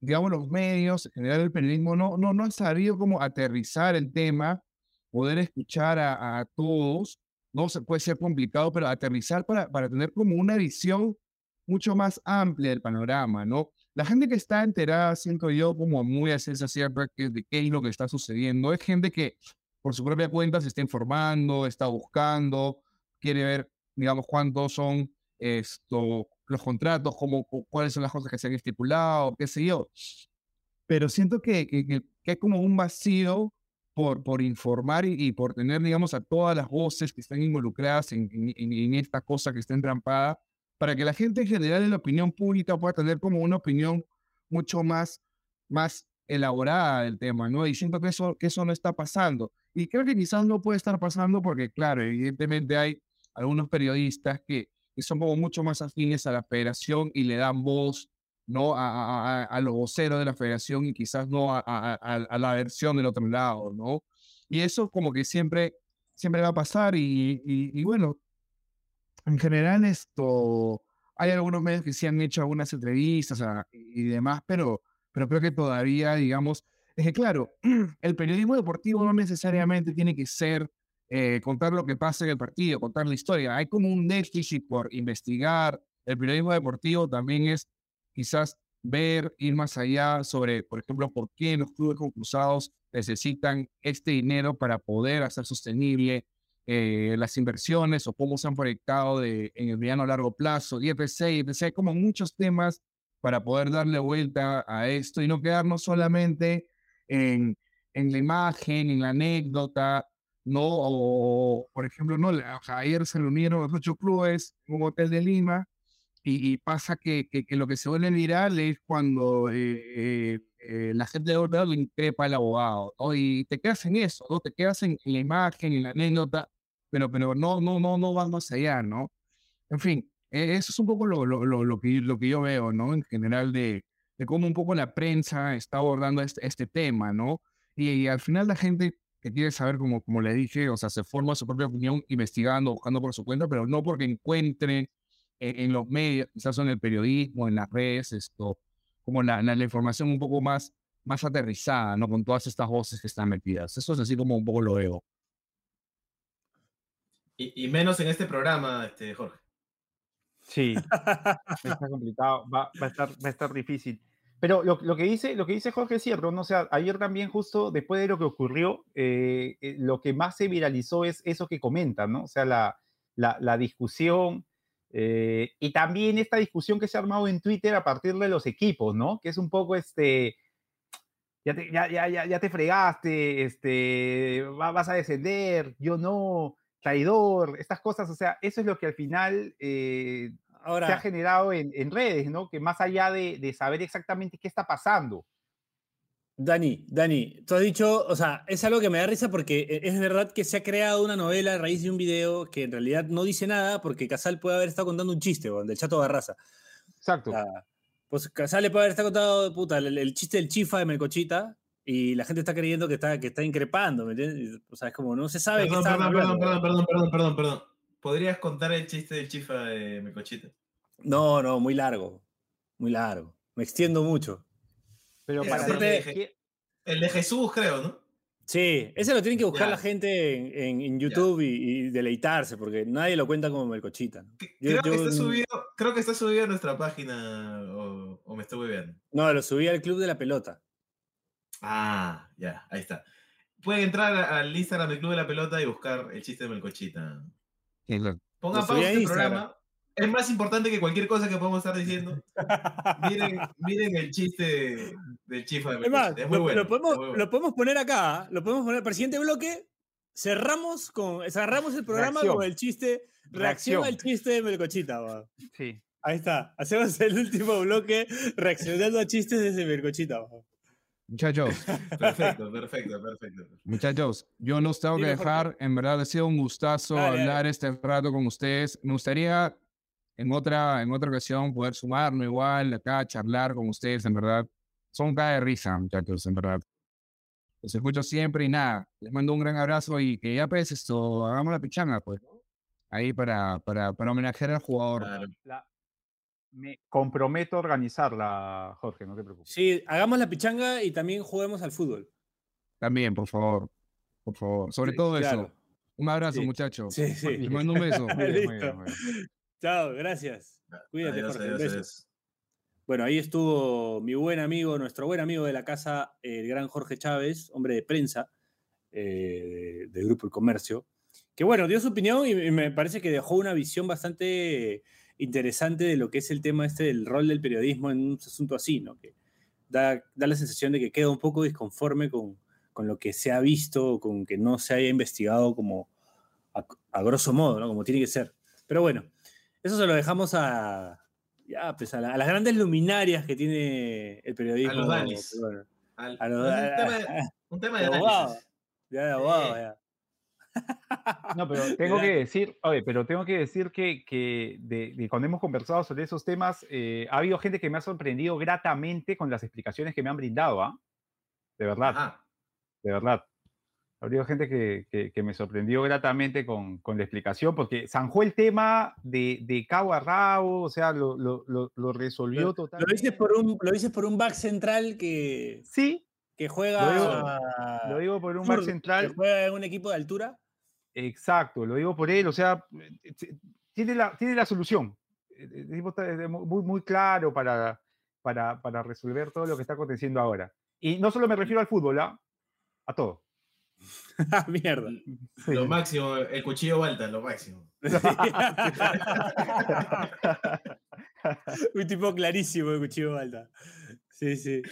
digamos, los medios, en general el periodismo, no, no, no han sabido cómo aterrizar el tema, poder escuchar a, a todos, no se puede ser complicado, pero aterrizar para, para tener como una visión mucho más amplia del panorama, ¿no? La gente que está enterada, siento yo, como muy a ciencia cierta de qué es lo que está sucediendo, es gente que por su propia cuenta se está informando, está buscando, quiere ver, digamos, cuántos son esto, los contratos, cómo, cuáles son las cosas que se han estipulado, qué sé yo. Pero siento que, que, que hay como un vacío por, por informar y, por tener, digamos, a todas las voces que están involucradas en, en, en esta cosa que está entrampada para que la gente en general en la opinión pública pueda tener como una opinión mucho más, más elaborada del tema, ¿no? Y siento que eso, que eso no está pasando. Y creo que quizás no puede estar pasando porque, claro, evidentemente hay algunos periodistas que, que son como mucho más afines a la federación y le dan voz, ¿no? A, a, a los voceros de la federación y quizás no a, a, la versión del otro lado, ¿no? Y eso como que siempre, siempre va a pasar y, y, y bueno, en general esto, hay algunos medios que sí han hecho algunas entrevistas y demás, pero, pero creo que todavía, digamos, es que claro, *clears throat* el periodismo deportivo no necesariamente tiene que ser eh, contar lo que pasa en el partido, contar la historia. Hay como un déficit por investigar. El periodismo deportivo también es quizás ver, ir más allá sobre, por ejemplo, por qué los clubes concursados necesitan este dinero para poder hacer sostenible eh, las inversiones o cómo se han proyectado de, en el mediano a largo plazo, IFC, IFC, como muchos temas para poder darle vuelta a esto y no quedarnos solamente en, en la imagen, en la anécdota, ¿no? O, por ejemplo, no, ayer se reunieron los ocho clubes en un hotel de Lima y, pasa que, que, lo que se vuelve viral es cuando eh, eh, la gente de lo increpa al abogado, ¿no? Y te quedas en eso, ¿no? Te quedas en, en la imagen, en la anécdota, pero, pero no, no, no, no vas más allá, ¿no? En fin, e, eso es un poco lo, lo, lo, lo, que, lo que yo veo, ¿no? En general de, de cómo un poco la prensa está abordando este, este tema, ¿no? Y, al final la gente que quiere saber, como, como le dije, o sea, se forma su propia opinión investigando, buscando por su cuenta, pero no porque encuentren en, los medios, quizás en el periodismo, en las redes, esto, como la, la, la, información un poco más, más aterrizada, ¿no? Con todas estas voces que están metidas. Eso es así como un poco lo veo. Y, menos en este programa, este, Jorge. Sí, *laughs* está complicado, va, va, a estar, va a estar difícil. Pero lo, lo, que dice, lo que dice Jorge es cierto, ¿no? O sea, ayer también justo después de lo que ocurrió, eh, eh, lo que más se viralizó es eso que comentan, ¿no? O sea, la, la, la discusión eh, y también esta discusión que se ha armado en Twitter a partir de los equipos, ¿no? Que es un poco este, ya te, ya, ya, ya te fregaste, este, vas a descender, yo no, traidor, estas cosas, o sea, eso es lo que al final eh, Ahora, se ha generado en, en, redes, ¿no? Que más allá de, de, saber exactamente qué está pasando. Dani, Dani, tú has dicho, o sea, es algo que me da risa porque e, es verdad que se ha creado una novela a raíz de un video que en realidad no dice nada porque Casal puede haber estado contando un chiste, del Chato Barraza. Exacto. O sea, pues Casal le puede haber estado contando, puta, el, el, chiste del chifa de Melcochita y la gente está creyendo que está, que está increpando, ¿me entiendes? O sea, es como, no se sabe perdón, perdón, perdón, perdón, perdón, perdón, perdón, perdón. ¿Podrías contar el chiste del chifa de mi cochita? No, no, muy largo, muy largo. Me extiendo mucho. Pero para, El de Jesús, creo, ¿no? Sí, ese lo tienen que buscar Ya. la gente en, en- en YouTube y, y deleitarse, porque nadie lo cuenta como Melcochita. ¿no? Que- Yo- Creo, que está subido, creo que está subido a nuestra página o, o me estoy viendo. No, lo subí al Club de la Pelota. Ah, ya, ahí está. Pueden entrar al Instagram del Club de la Pelota y buscar el chiste de Melcochita. Pongan Lo subí pausa a este programa. Es más importante que cualquier cosa que podamos estar diciendo. Miren, *laughs* miren el chiste del chifa de Es más, Melcochita. Es muy lo, bueno. lo podemos, es muy bueno. lo podemos poner acá, ¿ah? lo podemos poner para el siguiente bloque. Cerramos, con, cerramos el programa Reacción. con el chiste, reacción, Reacción. al chiste de Melcochita. va. Sí. Ahí está, hacemos el último bloque reaccionando a chistes desde Melcochita. va. Muchachos, Perfecto, perfecto, perfecto. muchachos, yo los tengo que dejar. En verdad ha sido un gustazo Dale, dale. hablar este rato con ustedes. Me gustaría en otra, en otra ocasión poder sumarme igual acá, charlar con ustedes, en verdad. Son cada de risa, muchachos, en verdad. Los escucho siempre y nada. Les mando un gran abrazo y que ya pues esto, hagamos la pichanga, pues. Ahí para, para, para homenajear al jugador. Claro. La- me comprometo a organizarla, Jorge, no te preocupes. Sí, hagamos la pichanga y también juguemos al fútbol. También, por favor. Por favor. Sobre Sí, todo claro. eso. Un abrazo, Sí. muchachos. Sí, sí. Les mando un beso. *laughs* Muy bien, muy bien, muy bien. Chao, gracias. Cuídate, Adiós, Jorge. adiós. Bueno, ahí estuvo mi buen amigo, nuestro buen amigo de la casa, el gran Jorge Chávez, hombre de prensa eh, del Grupo El Comercio, que bueno, dio su opinión y, y me parece que dejó una visión bastante interesante de lo que es el tema este del rol del periodismo en un asunto así, ¿no? Que da, da la sensación de que queda un poco disconforme con, con lo que se ha visto, con que no se haya investigado como a, a grosso modo, ¿no? Como tiene que ser. Pero bueno, eso se lo dejamos a, ya, pues a, la- a las grandes luminarias que tiene el periodismo. A los Danis. un tema de, *laughs* un tema de de abogado. Ya de abogado, ya. No, pero *laughs* tengo que decir, oye, pero tengo que decir que, que de, de cuando hemos conversado sobre esos temas, eh, ha habido gente que me ha sorprendido gratamente con las explicaciones que me han brindado, ¿ah? De verdad, Ajá. de verdad. Ha habido gente que, que- que me sorprendió gratamente con, con la explicación, porque zanjó el tema de, de cabo a rabo, o sea, lo, lo, lo, lo resolvió Lo, lo totalmente. dices por un, lo dices por un back central que, Sí, que juega, Lo digo- lo digo por un back zurdo, que central. juega en un equipo de altura. Exacto, lo digo por él, o sea, eh, tiene la, tiene la solución. Eh, El tipo está eh, mu- muy, muy claro para, para, para resolver todo lo que está aconteciendo ahora. Y no solo me refiero al fútbol, ¿ah? a todo. *laughs* Ah, Mierda. Sí. Lo máximo, el cuchillo Balta, lo máximo. *laughs* *laughs* un tipo clarísimo de cuchillo alta. Sí, sí.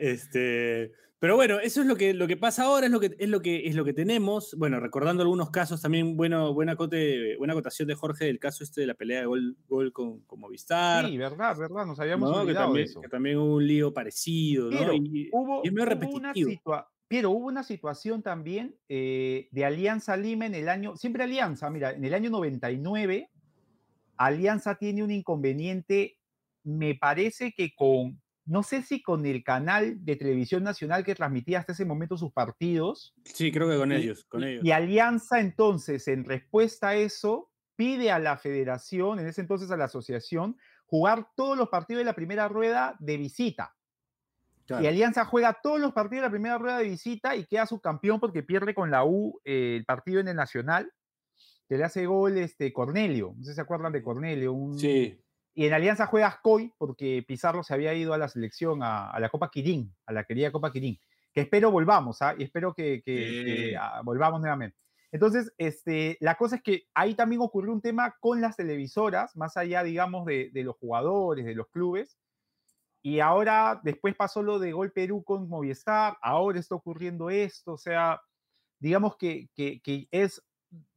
Este, pero bueno, eso es lo que, lo que pasa ahora, es lo que, es lo que, es lo que tenemos. Bueno, recordando algunos casos también, bueno, buena, acote, buena acotación de Jorge del caso este de la pelea de gol, gol con, con Movistar. Sí, verdad, verdad, nos habíamos ¿no? que, olvidado de también, eso. que también hubo un lío parecido, ¿no? Pero Y- hubo, y es medio hubo una repetitivo. situa- pero hubo una situación también eh, de Alianza Lima en el año, siempre Alianza, mira, en el año 99, Alianza tiene un inconveniente, me parece que con, no sé si con el canal de televisión nacional que transmitía hasta ese momento sus partidos, sí, creo que con y- ellos, con y- ellos. Y Alianza entonces, en respuesta a eso, pide a la federación, en ese entonces a la asociación, jugar todos los partidos de la primera rueda de visita. Claro. Y Alianza juega todos los partidos de la primera rueda de visita y queda subcampeón porque pierde con la U eh, el partido en el Nacional, que le hace gol este, Cornelio. No sé si se acuerdan de Cornelio. un- Sí, Y en Alianza juega Ascoy porque Pizarro se había ido a la selección, a, a la Copa Quirín, a la querida Copa Quirín. Que espero volvamos, ¿ah? Y espero que, que- que, Sí. ah, volvamos nuevamente. Entonces, este, la cosa es que ahí también ocurrió un tema con las televisoras, más allá, digamos, de, de los jugadores, de los clubes. Y ahora, después pasó lo de Gol Perú con Movistar, ahora está ocurriendo esto, o sea, digamos que, que, que es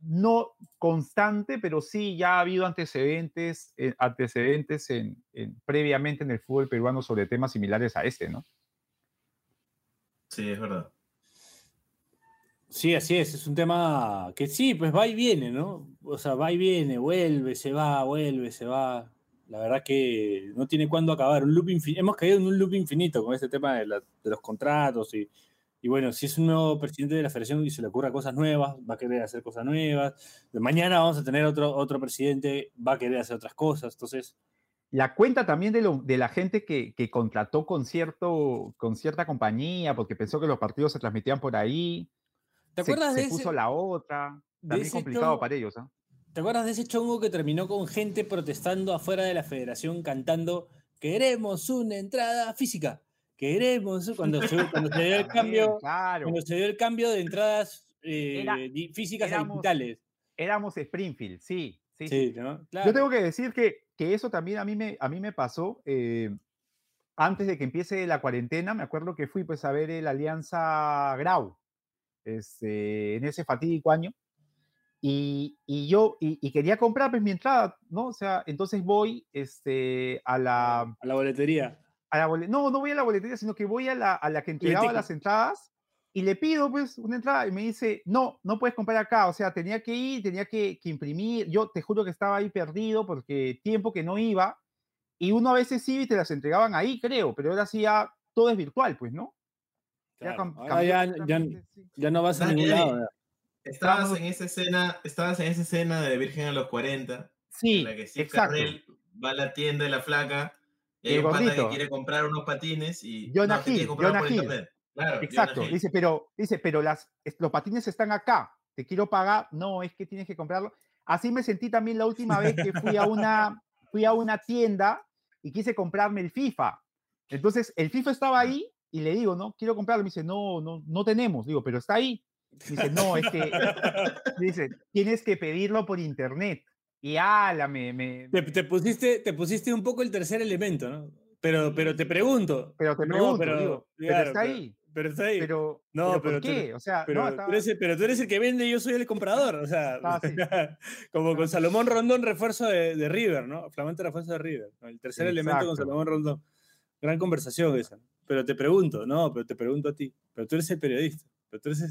no constante, pero sí ya ha habido antecedentes, eh, antecedentes en, en- previamente en el fútbol peruano sobre temas similares a este, ¿no? Sí, es verdad. Sí, así es, es un tema que sí, pues va y viene, ¿no? O sea, va y viene, vuelve, se va, vuelve, se va. La verdad que no tiene cuándo acabar. Un loop infin- Hemos caído en un loop infinito con este tema de, la- de los contratos y, y bueno, si es un nuevo presidente de la federación y se le ocurra cosas nuevas, va a querer hacer cosas nuevas. De mañana vamos a tener otro, otro presidente, va a querer hacer otras cosas. Entonces, la cuenta también de, lo, de la gente que, que, contrató con, cierto, con cierta compañía porque pensó que los partidos se transmitían por ahí. ¿Te acuerdas se, de se puso la otra. También complicado chongo? para ellos. ¿ah? ¿Te acuerdas de ese chongo que terminó con gente protestando afuera de la federación cantando queremos una entrada física? Queremos cuando se, cuando se dio el cambio, Claro. cuando se dio el cambio de entradas eh, Era- físicas a éramos- digitales. Éramos Springfield, sí. sí, sí. Sí, ¿no? Claro. Yo tengo que decir que, que eso también a mí me, a mí me pasó. eh, antes de que empiece la cuarentena, me acuerdo que fui pues a ver el Alianza Grau este, en ese fatídico año. Y, y yo y, y quería comprar pues mi entrada, ¿no? O sea, entonces voy este, a la, a la boletería. A la bole- no, no voy a la boletería, sino que voy a la, a la que entregaba las entradas y le pido pues una entrada y me dice, no, no puedes comprar acá, o sea, tenía que ir, tenía que, que imprimir, yo te juro que estaba ahí perdido porque tiempo que no iba y uno a veces iba y te las entregaban ahí, creo, pero ahora sí ya todo es virtual, pues, ¿no? Ya Claro. Ahora ya- ya- sí. No vas a ningún lado. Estabas en esa escena, estabas en esa escena de Virgen a los 40, en Sí, la que Steve exacto. Carrell va a la tienda de la flaca y hay El un pata que gordito. quiere comprar unos patines y Jonah no, Hill, Jonah por Hill. Claro, Exacto, Jonah Hill. dice, pero, dice, pero las, los patines están acá, te quiero pagar, no, es que tienes que comprarlo. Así me sentí también la última vez que fui a una, fui a una tienda y quise comprarme el FIFA. Entonces, el FIFA estaba ahí y le digo, no, quiero comprarlo. Me dice, no, no, no tenemos. Digo, pero está ahí. Me dice, no, es que, *laughs* dice, tienes que pedirlo por internet. Y ala, me, me- Te, te pusiste, te pusiste un poco el tercer elemento, ¿no? Pero, pero te pregunto. pero te No, pregunto, pero- digo, pero está ahí. Pero está ahí. Pero, No, pero, ¿por tú- qué? O sea, Pero, no, tú eres, el- pero tú eres el que vende y yo soy el comprador. O sea, así. *laughs* como con Salomón Rondón, refuerzo de, de River, ¿no? Flamante refuerzo de River. ¿no? El tercer elemento con. Salomón Rondón. Gran conversación esa. Pero te pregunto, no, pero te pregunto a ti. Pero tú eres el periodista.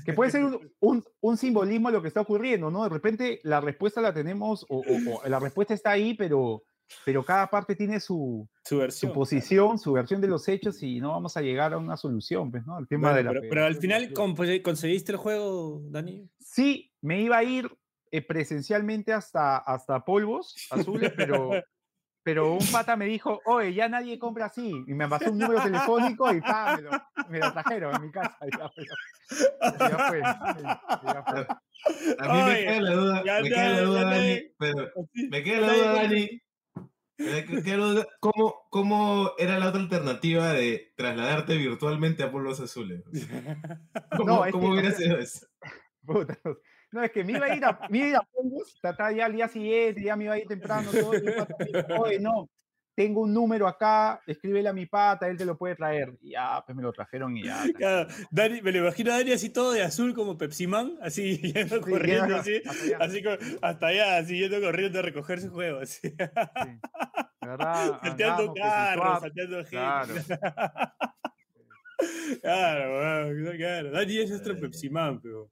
Que puede ser un, *laughs* un- un simbolismo a lo que está ocurriendo, ¿no? De repente la respuesta la tenemos, o, o- o la respuesta está ahí, pero, pero cada parte tiene su, su versión. su posición, su versión de los hechos y no vamos a llegar a una solución, pues, ¿no? El tema Bueno, de la pero, pero al final comp- conseguiste el juego, Dani. Sí, me iba a ir eh, presencialmente hasta, hasta polvos azules, pero, *laughs* pero un pata me dijo, oye, ya nadie compra así. Y me pasó un número telefónico y pa, me, lo, me lo trajeron a mi casa. *laughs* y Ya, fue, *laughs* ya fue, ya fue. A mí me queda la duda, ya me queda la duda, ya Dani, pero me queda la duda. Dani. Me que- queda la duda, ¿Cómo, ¿Cómo era la otra alternativa de trasladarte virtualmente a polvos azules? *laughs* ¿Cómo, No, es cómo que- hubiera sido eso? Puta, no, es que me iba a ir a, me iba a, ir a Polvos, trataba ya al día siguiente, ya me iba a ir temprano, todo, oye, no, tengo un número acá, escríbele a mi pata, él te lo puede traer. Y ya, pues me lo trajeron y ya. *laughs* Claro, tranquilo. Dani, me lo imagino a Dani así todo de azul como Pepsi Man, así *laughs* yendo Sí, corriendo, ya, así, hasta allá. así co- hasta allá, así yendo corriendo a recoger su juego, así. Sí. Verdad, *laughs* salteando pues, carros, salteando gente. Claro. Claro, weón, claro. Dani es nuestro Ay, Pepsi Man, pero.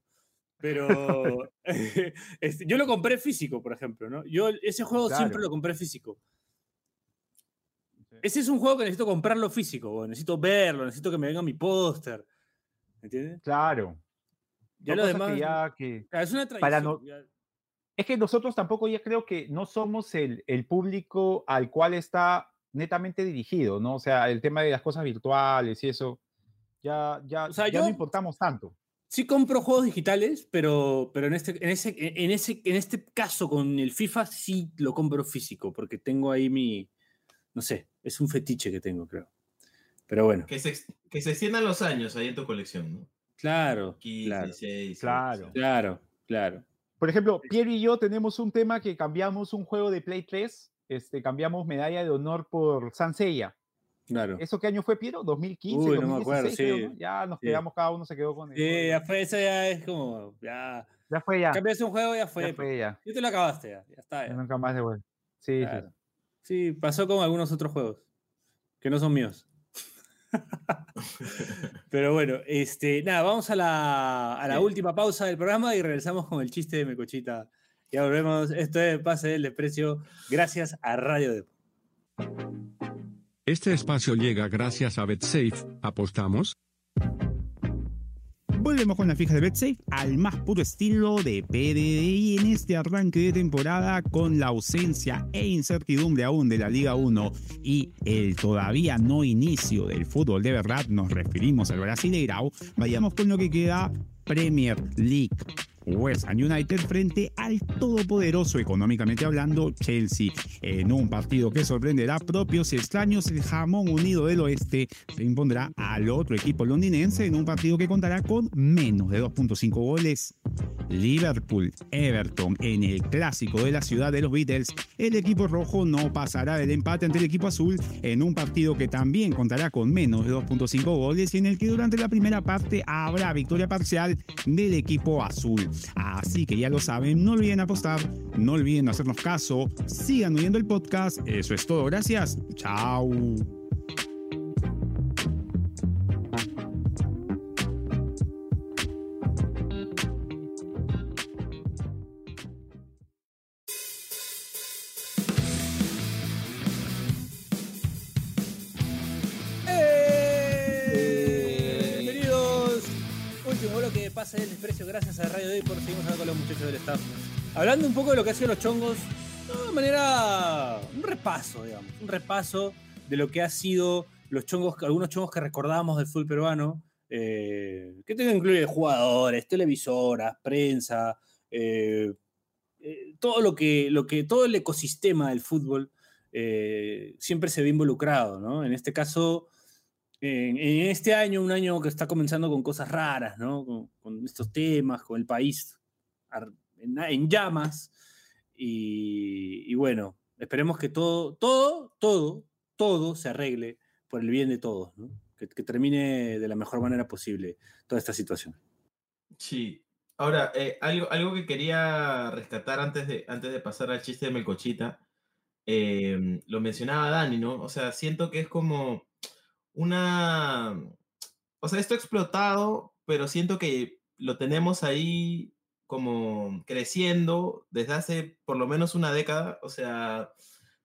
Pero *laughs* este, yo lo compré físico, por ejemplo, ¿no? Yo ese juego siempre lo compré físico. Ese es un juego que necesito comprarlo físico, necesito verlo, necesito que me venga mi póster. ¿Entiendes? Claro. Ya lo demás. que ya que- Claro, es una tradición. no- Es que nosotros tampoco ya creo que no somos el, el público al cual está netamente dirigido, ¿no? O sea, el tema de las cosas virtuales y eso, ya, ya, O sea, ya yo- no importamos tanto. Sí compro juegos digitales, pero, pero en, este, en, ese, en, ese, en este caso con el FIFA sí lo compro físico, porque tengo ahí mi, no sé, es un fetiche que tengo, creo. Pero bueno, Que se, que se extiendan los años ahí en tu colección, ¿no? claro, 15, claro, 16, Claro. claro, claro. Por ejemplo, Pierre y yo tenemos un tema que cambiamos un juego de Play 3, este, cambiamos medalla de honor por Sansella. Claro. ¿Eso qué año fue, Piero? ¿2015? Uy, no me acuerdo, 2016, creo, sí, ¿no? Ya nos sí. quedamos, cada uno se quedó con el Sí, ya fue, eso ya es como, ya. Ya fue ya. Cambiaste un juego, ya fue. Ya fue ya. Ya te lo acabaste, ya, ya está. Ya. Nunca más de vuelta. Sí, sí. Claro. Sí, pasó con algunos otros juegos que no son míos. *laughs* Pero bueno, este, nada, vamos a la, a la Sí. última pausa del programa y regresamos con el chiste de Mecochita. Ya volvemos. Esto es Pase del Desprecio, gracias a Radio Depot. Este espacio llega gracias a BetSafe. ¿Apostamos? Volvemos con la fija de BetSafe al más puro estilo de PDDI en este arranque de temporada con la ausencia e incertidumbre aún de la Liga 1 y el todavía no inicio del fútbol de verdad, nos referimos al Brasileirao, vayamos con lo que queda Premier League. West Ham United frente al todopoderoso económicamente hablando Chelsea. En un partido que sorprenderá propios y extraños, el jamón unido del oeste se impondrá al otro equipo londinense en un partido que contará con menos de 2.5 goles. Liverpool, Everton en el clásico de la ciudad de los Beatles, el equipo rojo no pasará del empate ante el equipo azul en un partido que también contará con menos de 2.5 goles y en el que durante la primera parte habrá victoria parcial del equipo azul. Así que ya lo saben, no olviden apostar, no olviden hacernos caso, sigan oyendo el podcast, eso es todo, gracias, chao. Del desprecio gracias a Radio Day por seguimos hablando con los muchachos del staff. Hablando un poco de lo que ha sido los chongos, de manera. un repaso, digamos. Un repaso de lo que ha sido los chongos, algunos chongos que recordamos del fútbol peruano. eh, que tengo que incluir jugadores, televisoras, prensa, eh, eh, todo lo que, lo que, todo el ecosistema del fútbol eh, siempre se ve involucrado, ¿no? En este caso, en, en este año, un año que está comenzando con cosas raras, ¿no? Con, con estos temas, con el país en, en llamas. Y, y bueno, esperemos que todo, todo, todo, todo se arregle por el bien de todos, ¿no? Que, que termine de la mejor manera posible toda esta situación. Sí. Ahora, eh, algo, algo que quería rescatar antes de, antes de pasar al chiste de Melcochita, eh, lo mencionaba Dani, ¿no? O sea, siento que es como una... O sea, esto ha explotado, pero siento que lo tenemos ahí como creciendo desde hace por lo menos una década. O sea,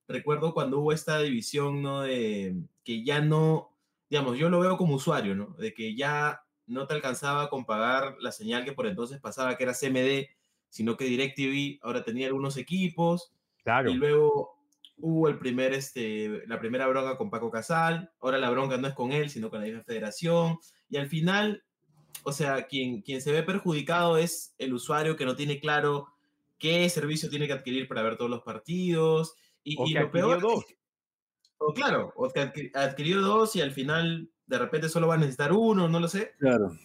recuerdo cuando hubo esta división, ¿no? De que ya no, digamos, yo lo veo como usuario, ¿no? De que ya no te alcanzaba con pagar la señal que por entonces pasaba, que era CMD, sino que DirecTV ahora tenía algunos equipos. Claro. Y luego hubo el primer, este, la primera bronca con Paco Casal. Ahora la bronca no es con él, sino con la misma federación. Y al final, o sea, quien, quien se ve perjudicado es el usuario que no tiene claro qué servicio tiene que adquirir para ver todos los partidos. Y, O y que lo peor es dos. que- o claro, o que adqui- adquirió dos y al final de repente solo va a necesitar uno, no lo sé Claro.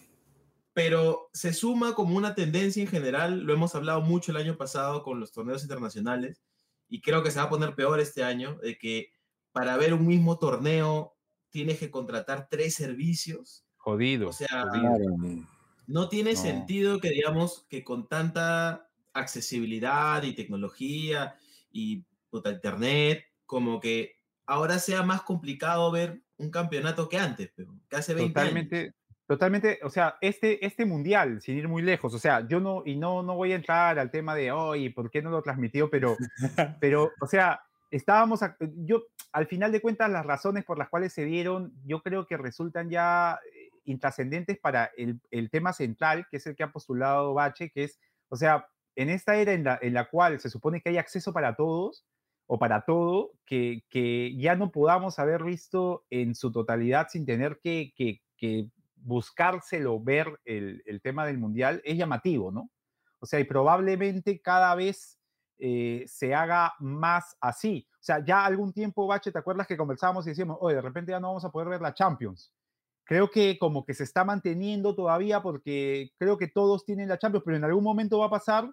pero se suma como una tendencia en general, lo hemos hablado mucho el año pasado con los torneos internacionales y creo que se va a poner peor este año, de que para ver un mismo torneo tienes que contratar tres servicios, Jodido. o sea, jodido. no tiene No. sentido que digamos que con tanta accesibilidad y tecnología y puta, internet, como que ahora sea más complicado ver un campeonato que antes, pero que hace 20 años. Totalmente, o sea, este, este mundial, sin ir muy lejos, o sea, yo no, y no, no voy a entrar al tema de, oye, ¿por qué no lo transmitió? Pero, *laughs* pero, o sea, estábamos, yo, al final de cuentas, las razones por las cuales se dieron, yo creo que resultan ya eh, intrascendentes para el, el tema central, que es el que ha postulado Bache, que es, o sea, en esta era en la, en la cual se supone que hay acceso para todos, o para todo, que, que ya no podamos haber visto en su totalidad sin tener que, que, que buscárselo ver el, el tema del mundial, es llamativo, ¿no? O sea, y probablemente cada vez eh, se haga más así. O sea, ya algún tiempo, Bache, ¿te acuerdas que conversábamos y decíamos, oye, de repente ya no vamos a poder ver la Champions? Creo que como que se está manteniendo todavía porque creo que todos tienen la Champions, pero en algún momento va a pasar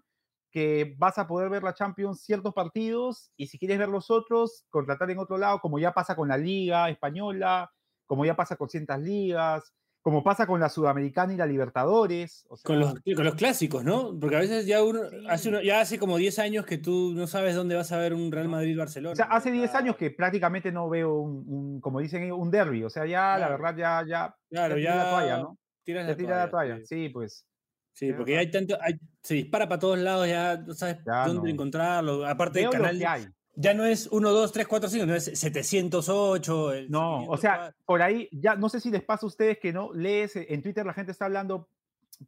que vas a poder ver la Champions ciertos partidos y si quieres ver los otros, contratar en otro lado, como ya pasa con la Liga Española, como ya pasa con ciertas ligas, como pasa con la Sudamericana y la Libertadores. O sea, Con los, con los clásicos, ¿no? Porque a veces ya uno, Sí. hace uno- ya hace como 10 años que tú no sabes dónde vas a ver un Real Madrid-Barcelona. o sea, hace 10 años que prácticamente no veo un, un- como dicen ellos, un derby. O sea, ya la verdad ya, ya, Claro, ya ya, tira la toalla, ¿no? tiras la tira la toalla. sí. Sí, pues. Sí, porque ya hay tanto, hay- se dispara para todos lados, ya no sabes Ya dónde no. encontrarlo. Aparte Veo del lo canal, que hay. Ya no es 1, 2, 3, 4, 5, no es 708. el No, o 504. sea, por ahí, ya no sé si les pasa a ustedes que no lees, eh, en Twitter la gente está hablando,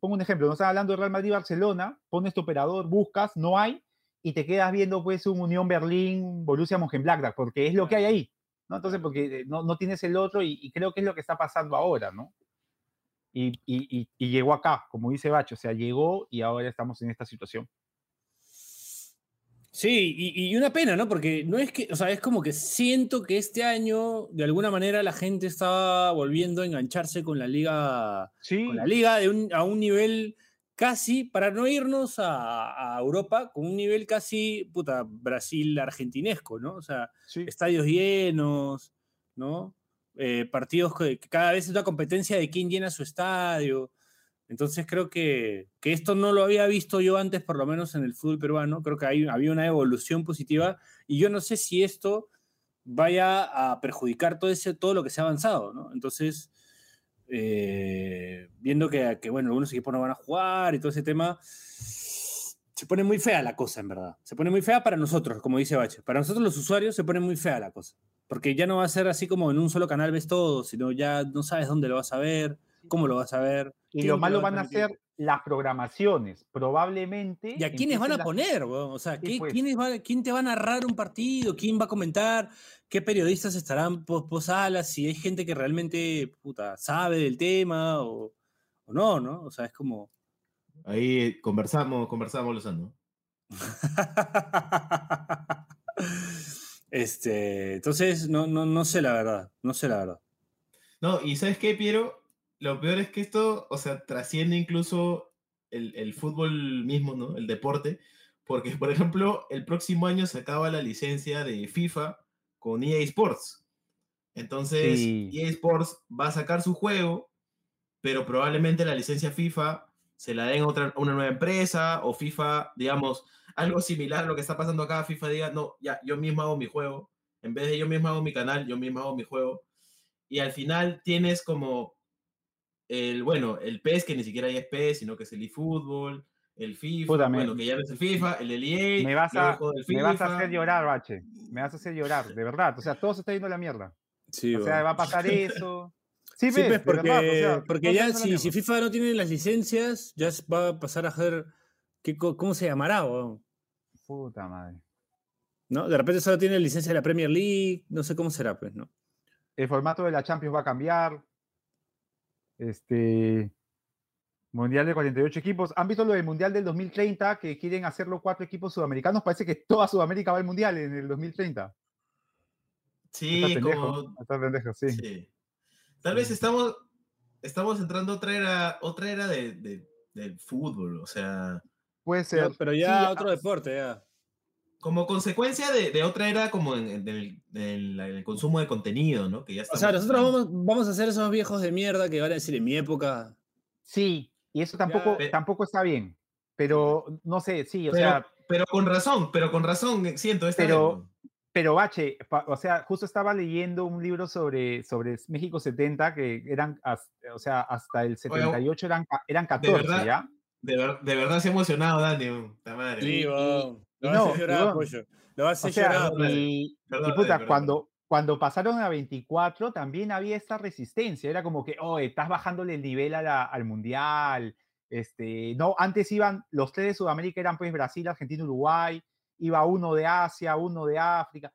pongo un ejemplo, no estás hablando de Real Madrid-Barcelona, pones tu operador, buscas, no hay, y te quedas viendo pues un Unión Berlín, Borussia Mönchengladbach, porque es lo que hay ahí, ¿no? Entonces, porque no, no tienes el otro y, y creo que es lo que está pasando ahora, ¿no? Y, y, y, y llegó acá, como dice Bacho, o sea, llegó y ahora estamos en esta situación. Sí, y, y, una pena, ¿no? Porque no es que, o sea, es como que siento que este año, de alguna manera, la gente estaba volviendo a engancharse con la liga, Sí, con la liga de un- a un nivel casi, para no irnos a, a Europa, con un nivel casi, puta, Brasil-argentinesco, ¿no? O sea, sí. estadios llenos, ¿no? Eh, partidos que, que cada vez es una competencia de quién llena su estadio. Entonces creo que, que esto no lo había visto yo antes, por lo menos en el fútbol peruano. Creo que hay, había una evolución positiva y yo no sé si esto vaya a perjudicar todo, ese, todo lo que se ha avanzado, ¿no? Entonces, eh, viendo que, que, bueno, algunos equipos no van a jugar y todo ese tema, se pone muy fea la cosa, en verdad. Se pone muy fea para nosotros, como dice Bache. Para nosotros los usuarios se pone muy fea la cosa. Porque ya no va a ser así como en un solo canal ves todo, sino ya no sabes dónde lo vas a ver, cómo lo vas a ver. Y lo malo va van a ser las programaciones. Probablemente. ¿Y a quiénes van a las- poner? O sea, Sí, ¿qué- pues. quiénes va- ¿quién te va a narrar un partido? ¿Quién va a comentar? ¿Qué periodistas estarán pos, posalas? Si hay gente que realmente puta, sabe del tema o, o no, ¿no? O sea, es como... Ahí conversamos, conversamos, Lozano. *laughs* este, entonces, no, no, no sé la verdad, no sé la verdad. No, y ¿sabes qué, Piero? Lo peor es que esto, o sea, trasciende incluso el, el fútbol mismo, ¿no? El deporte. Porque, por ejemplo, el próximo año se acaba la licencia de FIFA con EA Sports. Entonces, Sí. EA Sports va a sacar su juego, pero probablemente la licencia FIFA se la den a, otra, a una nueva empresa o FIFA, digamos, algo similar a lo que está pasando acá, FIFA diga, no, ya, yo mismo hago mi juego. En vez de yo mismo hago mi canal, yo mismo hago mi juego y al final tienes como el, bueno, el PES, que ni siquiera ya es PES, sino que es el eFootball, el FIFA, Puta, me- bueno, que ya no es el FIFA, el EA, Me vas, a, del me vas a FIFA. hacer llorar, Bache. Me vas a hacer llorar, de verdad. O sea, todo se está yendo a la mierda. Sí, O sea, va a pasar *laughs* eso. Sí, Sí, ves, pues, porque, verdad, o sea, porque ya si, si. FIFA no tiene las licencias, ya va a pasar a ser, ¿qué, co- ¿cómo se llamará? weón? Puta madre. ¿No? De repente solo tiene licencia de la Premier League, no sé cómo será, pues, ¿no? El formato de la Champions va a cambiar. Este. Mundial de 48 equipos. ¿Han visto lo del Mundial del 2030 que quieren hacerlo cuatro equipos sudamericanos? Parece que toda Sudamérica va al Mundial en el 2030. Sí, Está pendejo. como, Está pendejo, sí. sí. Tal vez estamos, estamos entrando a otra era, otra era de, de- del fútbol, o sea, Puede ser. pero ya Sí, otro deporte, ya. Como consecuencia de, de otra era como en, en el, en la- en el consumo de contenido, ¿no? Que ya O sea, nosotros vamos, vamos a ser esos viejos de mierda que van a decir en mi época. Sí, y eso tampoco, tampoco está bien. Pero no sé, sí, o Pero, sea, pero con razón, pero con razón, eh, siento esta Pero-. Pero Bache, pa- o sea, justo estaba leyendo un libro sobre, sobre México 70, que eran, as- o sea, hasta el 78 eran, eran 14, verdad, ¿ya? De, ver- de verdad se ha emocionado, Dani. puta madre. Y Lo no, vas a llorar, pollo. Lo vas a O sea, llorar. perdón, y, y Perdón, puta, Dani, perdón. cuando, cuando pasaron a 24, también había esta resistencia. Era como que, oh, estás bajándole el nivel a la- al mundial. Este, no, antes iban, los tres de Sudamérica eran pues Brasil, Argentina, Uruguay. Iba uno de Asia, uno de África.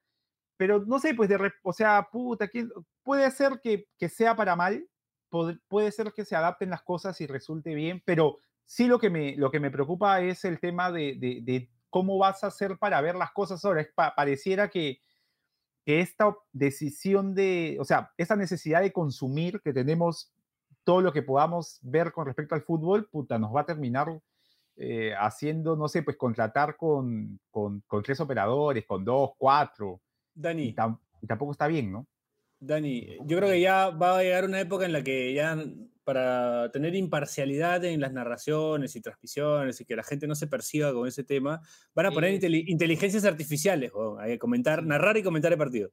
Pero no sé, pues de, rep- o sea, puta, ¿quién- puede ser que, que sea para mal, pod- puede ser que se adapten las cosas y resulte bien, pero sí lo que me, lo que me preocupa es el tema de, de- de cómo vas a hacer para ver las cosas ahora. Es pa- pareciera que, que esta decisión de, o sea, esa necesidad de consumir que tenemos todo lo que podamos ver con respecto al fútbol, puta, nos va a terminar eh, haciendo, no sé, pues contratar con, con, con tres operadores, con dos, cuatro, y, Dani, tam- y tampoco está bien, ¿no? Dani, yo creo que ya va a llegar una época en la que ya para tener imparcialidad en las narraciones y transmisiones y que la gente no se perciba con ese tema, van a poner Sí. inteli- inteligencias artificiales, weón, a comentar, narrar y comentar el partido.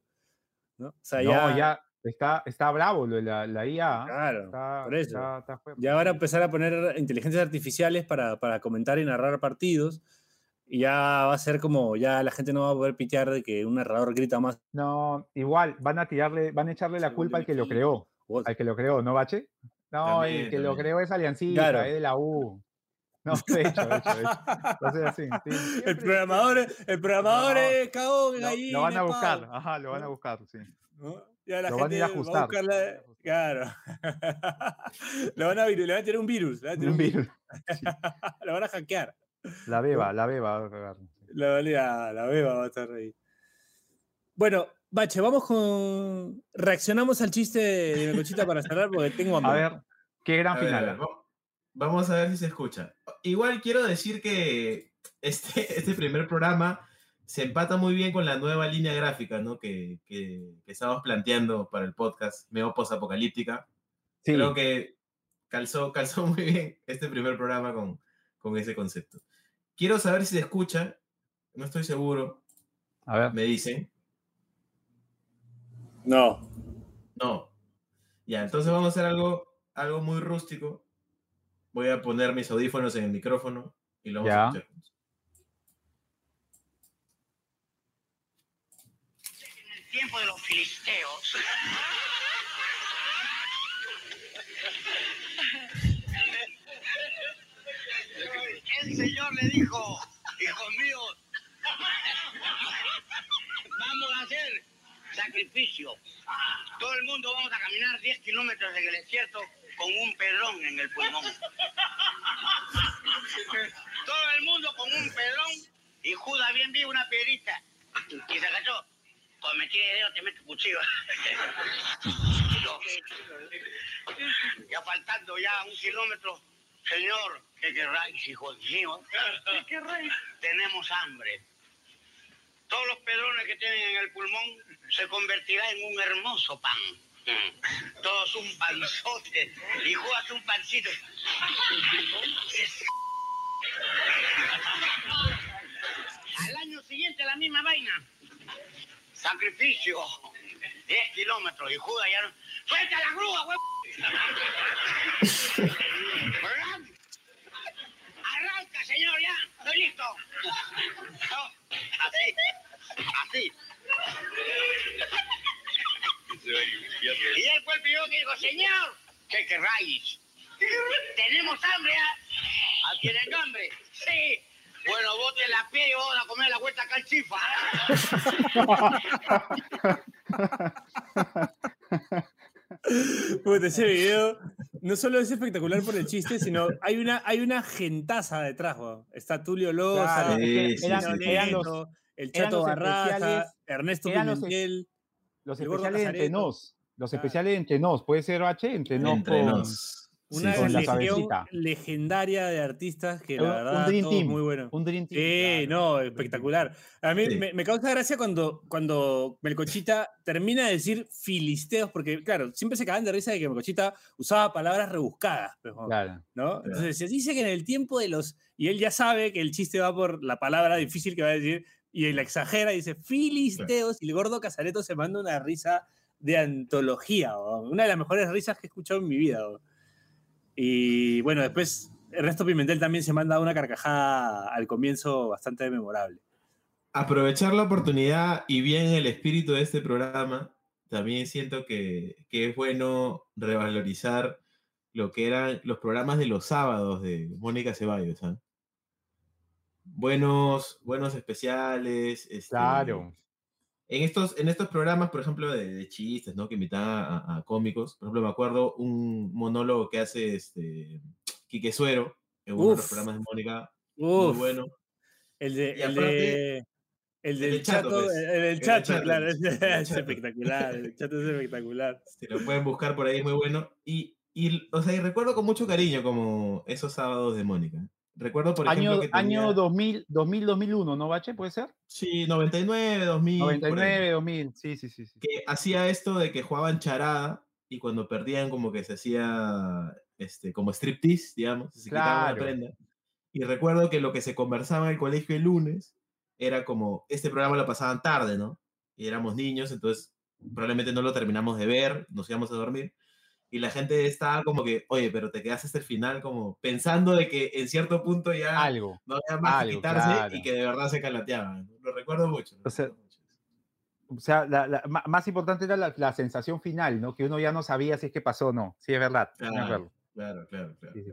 ¿no? O sea, no, ya, ya, está, está bravo lo de la, la IA. ¿ah? Claro, está, por eso. está- está ya van a empezar a poner inteligencias artificiales para, para comentar y narrar partidos. Y ya va a ser como, ya la gente no va a poder pitear de que un narrador grita más. No, igual, van a tirarle, van a echarle la culpa al que lo creó, Vos- al que lo creó, ¿no, Bache? No, También, el que lo creó es Aliancita, Claro. es de la U. *laughs* No, de hecho, de hecho, de hecho. Entonces, así, sí, El programador, el programador No, es cagón, Lo, gallina, lo van a buscar, ajá, lo van a ¿no? buscar, sí. ¿no? Ya la Lo van a gente ir a va a buscarla. Claro. *laughs* lo van a vir- le van a tirar un virus. Le van a tirar Un un virus. virus. *laughs* lo van a hackear. La *laughs* beba, la beba. va a cagar. La, la, la beba va a estar ahí. Bueno, Bache, vamos con. Reaccionamos al chiste de Mecochita para cerrar porque tengo A hambre. ver, qué gran A ver, a final. ver, vamos a ver si se escucha. Igual quiero decir que este, *laughs* este primer programa se empata muy bien con la nueva línea gráfica ¿no? que, que, que estamos planteando para el podcast, Meo Postapocalíptica. Sí, Creo que calzó, *laughs* calzó muy bien este primer programa con, con ese concepto. Quiero saber si se escucha, no estoy seguro, a ver. me dicen. No. No. Ya, entonces vamos a hacer algo, algo muy rústico. Voy a poner mis audífonos en el micrófono y lo vamos Ya. a escuchar. en el tiempo de los filisteos. El Señor le dijo, hijos míos, vamos a hacer sacrificio. Todo el mundo vamos a caminar 10 kilómetros en el desierto con un pedrón en el pulmón. Todo el mundo con un pedrón y Judas bien vivo una piedrita. Y se agachó. Cuando me tire dedo te meto cuchillo. *laughs* ya faltando ya un kilómetro. Señor, ¿qué querráis, hijos míos? ¿Qué querráis? Tenemos hambre. Todos los pedrones que tienen en el pulmón se convertirá en un hermoso pan. Todos un panzote. Y Judas un pancito. Al año siguiente la misma vaina. Sacrificio. 10 kilómetros y Judas ya no. ¡Suelta la grúa, huevo! Arranca, señor, ya. Estoy listo. Así. Así. Y él fue el primero que dijo, señor, ¿qué querráis? Tenemos hambre, ¿ah? ¿Ah, ¿Tienen hambre? Sí. Bueno, bote la pie y vamos a comer la vuelta calchifa. *laughs* Puta, ese video no solo es espectacular por el chiste, sino hay una, hay una gentaza detrás. weón. Está Tulio Loza, Claro, Sí, es que sí, eran, sí, sí. eran los, Neto, el Chato los Barraza, Ernesto los- Pimentel. los gordo especiales entre nos. Los Claro. especiales entre nos. Puede ser H, entre nos. Una Sí, legión legendaria de artistas que la Un- verdad un Team. muy bueno. Un Dream Team. Sí, claro. no, espectacular. A mí Sí. me, me causa gracia cuando, cuando Melcochita termina de decir filisteos, porque claro, siempre se cagan de risa de que Melcochita usaba palabras rebuscadas, pues, Claro. ¿no? Entonces se dice que en el tiempo de los... Y él ya sabe que el chiste va por la palabra difícil que va a decir, y él la exagera y dice filisteos, y el gordo Casareto se manda una risa de antología, una de las mejores risas que he escuchado en mi vida. weón. Y bueno, después Ernesto Pimentel también se manda una carcajada al comienzo bastante memorable. Aprovechar la oportunidad y bien el espíritu de este programa, también siento que, que es bueno revalorizar lo que eran los programas de los sábados de Mónica Ceballos. ¿ah? Buenos, buenos especiales. este, Claro. En estos, en estos programas, por ejemplo, de, de chistes, ¿no? Que invitan a, cómicos. Por ejemplo, me acuerdo un monólogo que hace este Quique Suero en uno de los programas de Mónica. Uf, Muy bueno. el de... El, aparte, de, el el del del chato, chato, pues. el, el El chato, chato, claro, el es, espectacular, el chato es espectacular. *laughs* Si lo pueden buscar por ahí, es muy bueno. Y, y, o sea, y recuerdo con mucho cariño como esos sábados de Mónica. Recuerdo, por ejemplo, Año, que tenía, año 2000, 2000, 2001, ¿no, Bache? ¿Puede ser? Sí, 99, 2000. por ahí. 99, 2000. Sí, sí, sí. sí. que hacía esto de que jugaban charada y cuando perdían como que se hacía este, como striptease, digamos, se quitaban Claro. la prenda. Y recuerdo que lo que se conversaba en el colegio el lunes era como, este programa lo pasaban tarde, ¿no? Y éramos niños, entonces probablemente no lo terminamos de ver, nos íbamos a dormir. Y la gente estaba como que, oye, pero te quedaste hasta el final como pensando de que en cierto punto ya Algo. no había más que algo, quitarse claro. y que de verdad se calateaban. Lo recuerdo mucho. lo O sea, recuerdo mucho. o sea, la, la, más importante era la, la, sensación final, ¿no? Que uno ya no sabía si es que pasó o no. Sí, es verdad. Claro, claro, claro, claro, sí, sí.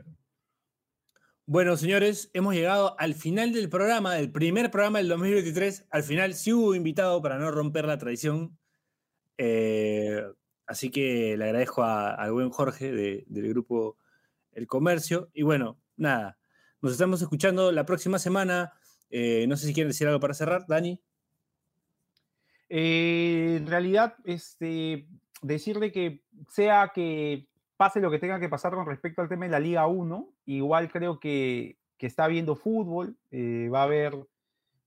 Bueno, señores, hemos llegado al final del programa, del primer programa del 2023. Al final sí hubo invitado para no romper la tradición. Eh, así que le agradezco al buen Jorge de, del grupo El Comercio. Y bueno, nada, nos estamos escuchando la próxima semana. Eh, no sé si quieren decir algo para cerrar, Dani. Eh, en realidad, este, decirle que sea que pase lo que tenga que pasar con respecto al tema de la Liga 1, igual creo que, que está viendo fútbol, eh, va a haber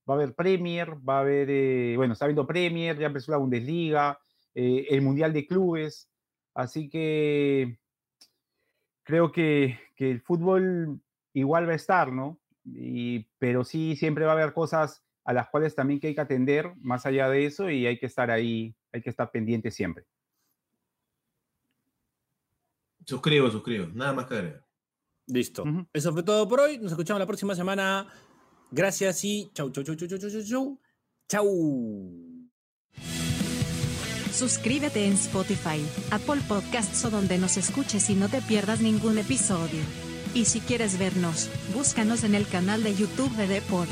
va a haber Premier, va a haber, bueno, está viendo Premier, ya empezó la Bundesliga, eh, el Mundial de Clubes, así que creo que, que, el fútbol igual va a estar, ¿no? Y, pero sí, siempre va a haber cosas a las cuales también que hay que atender más allá de eso y hay que estar ahí, hay que estar pendiente siempre. Suscribo, suscribo. Nada más que agregar. Listo. Uh -huh. Eso fue todo por hoy. Nos escuchamos la próxima semana. Gracias y chau, chau, chau, chau, chau, chau, chau. Chau. Suscríbete en Spotify, Apple Podcasts o donde nos escuches y no te pierdas ningún episodio. Y si quieres vernos, búscanos en el canal de YouTube de Deport.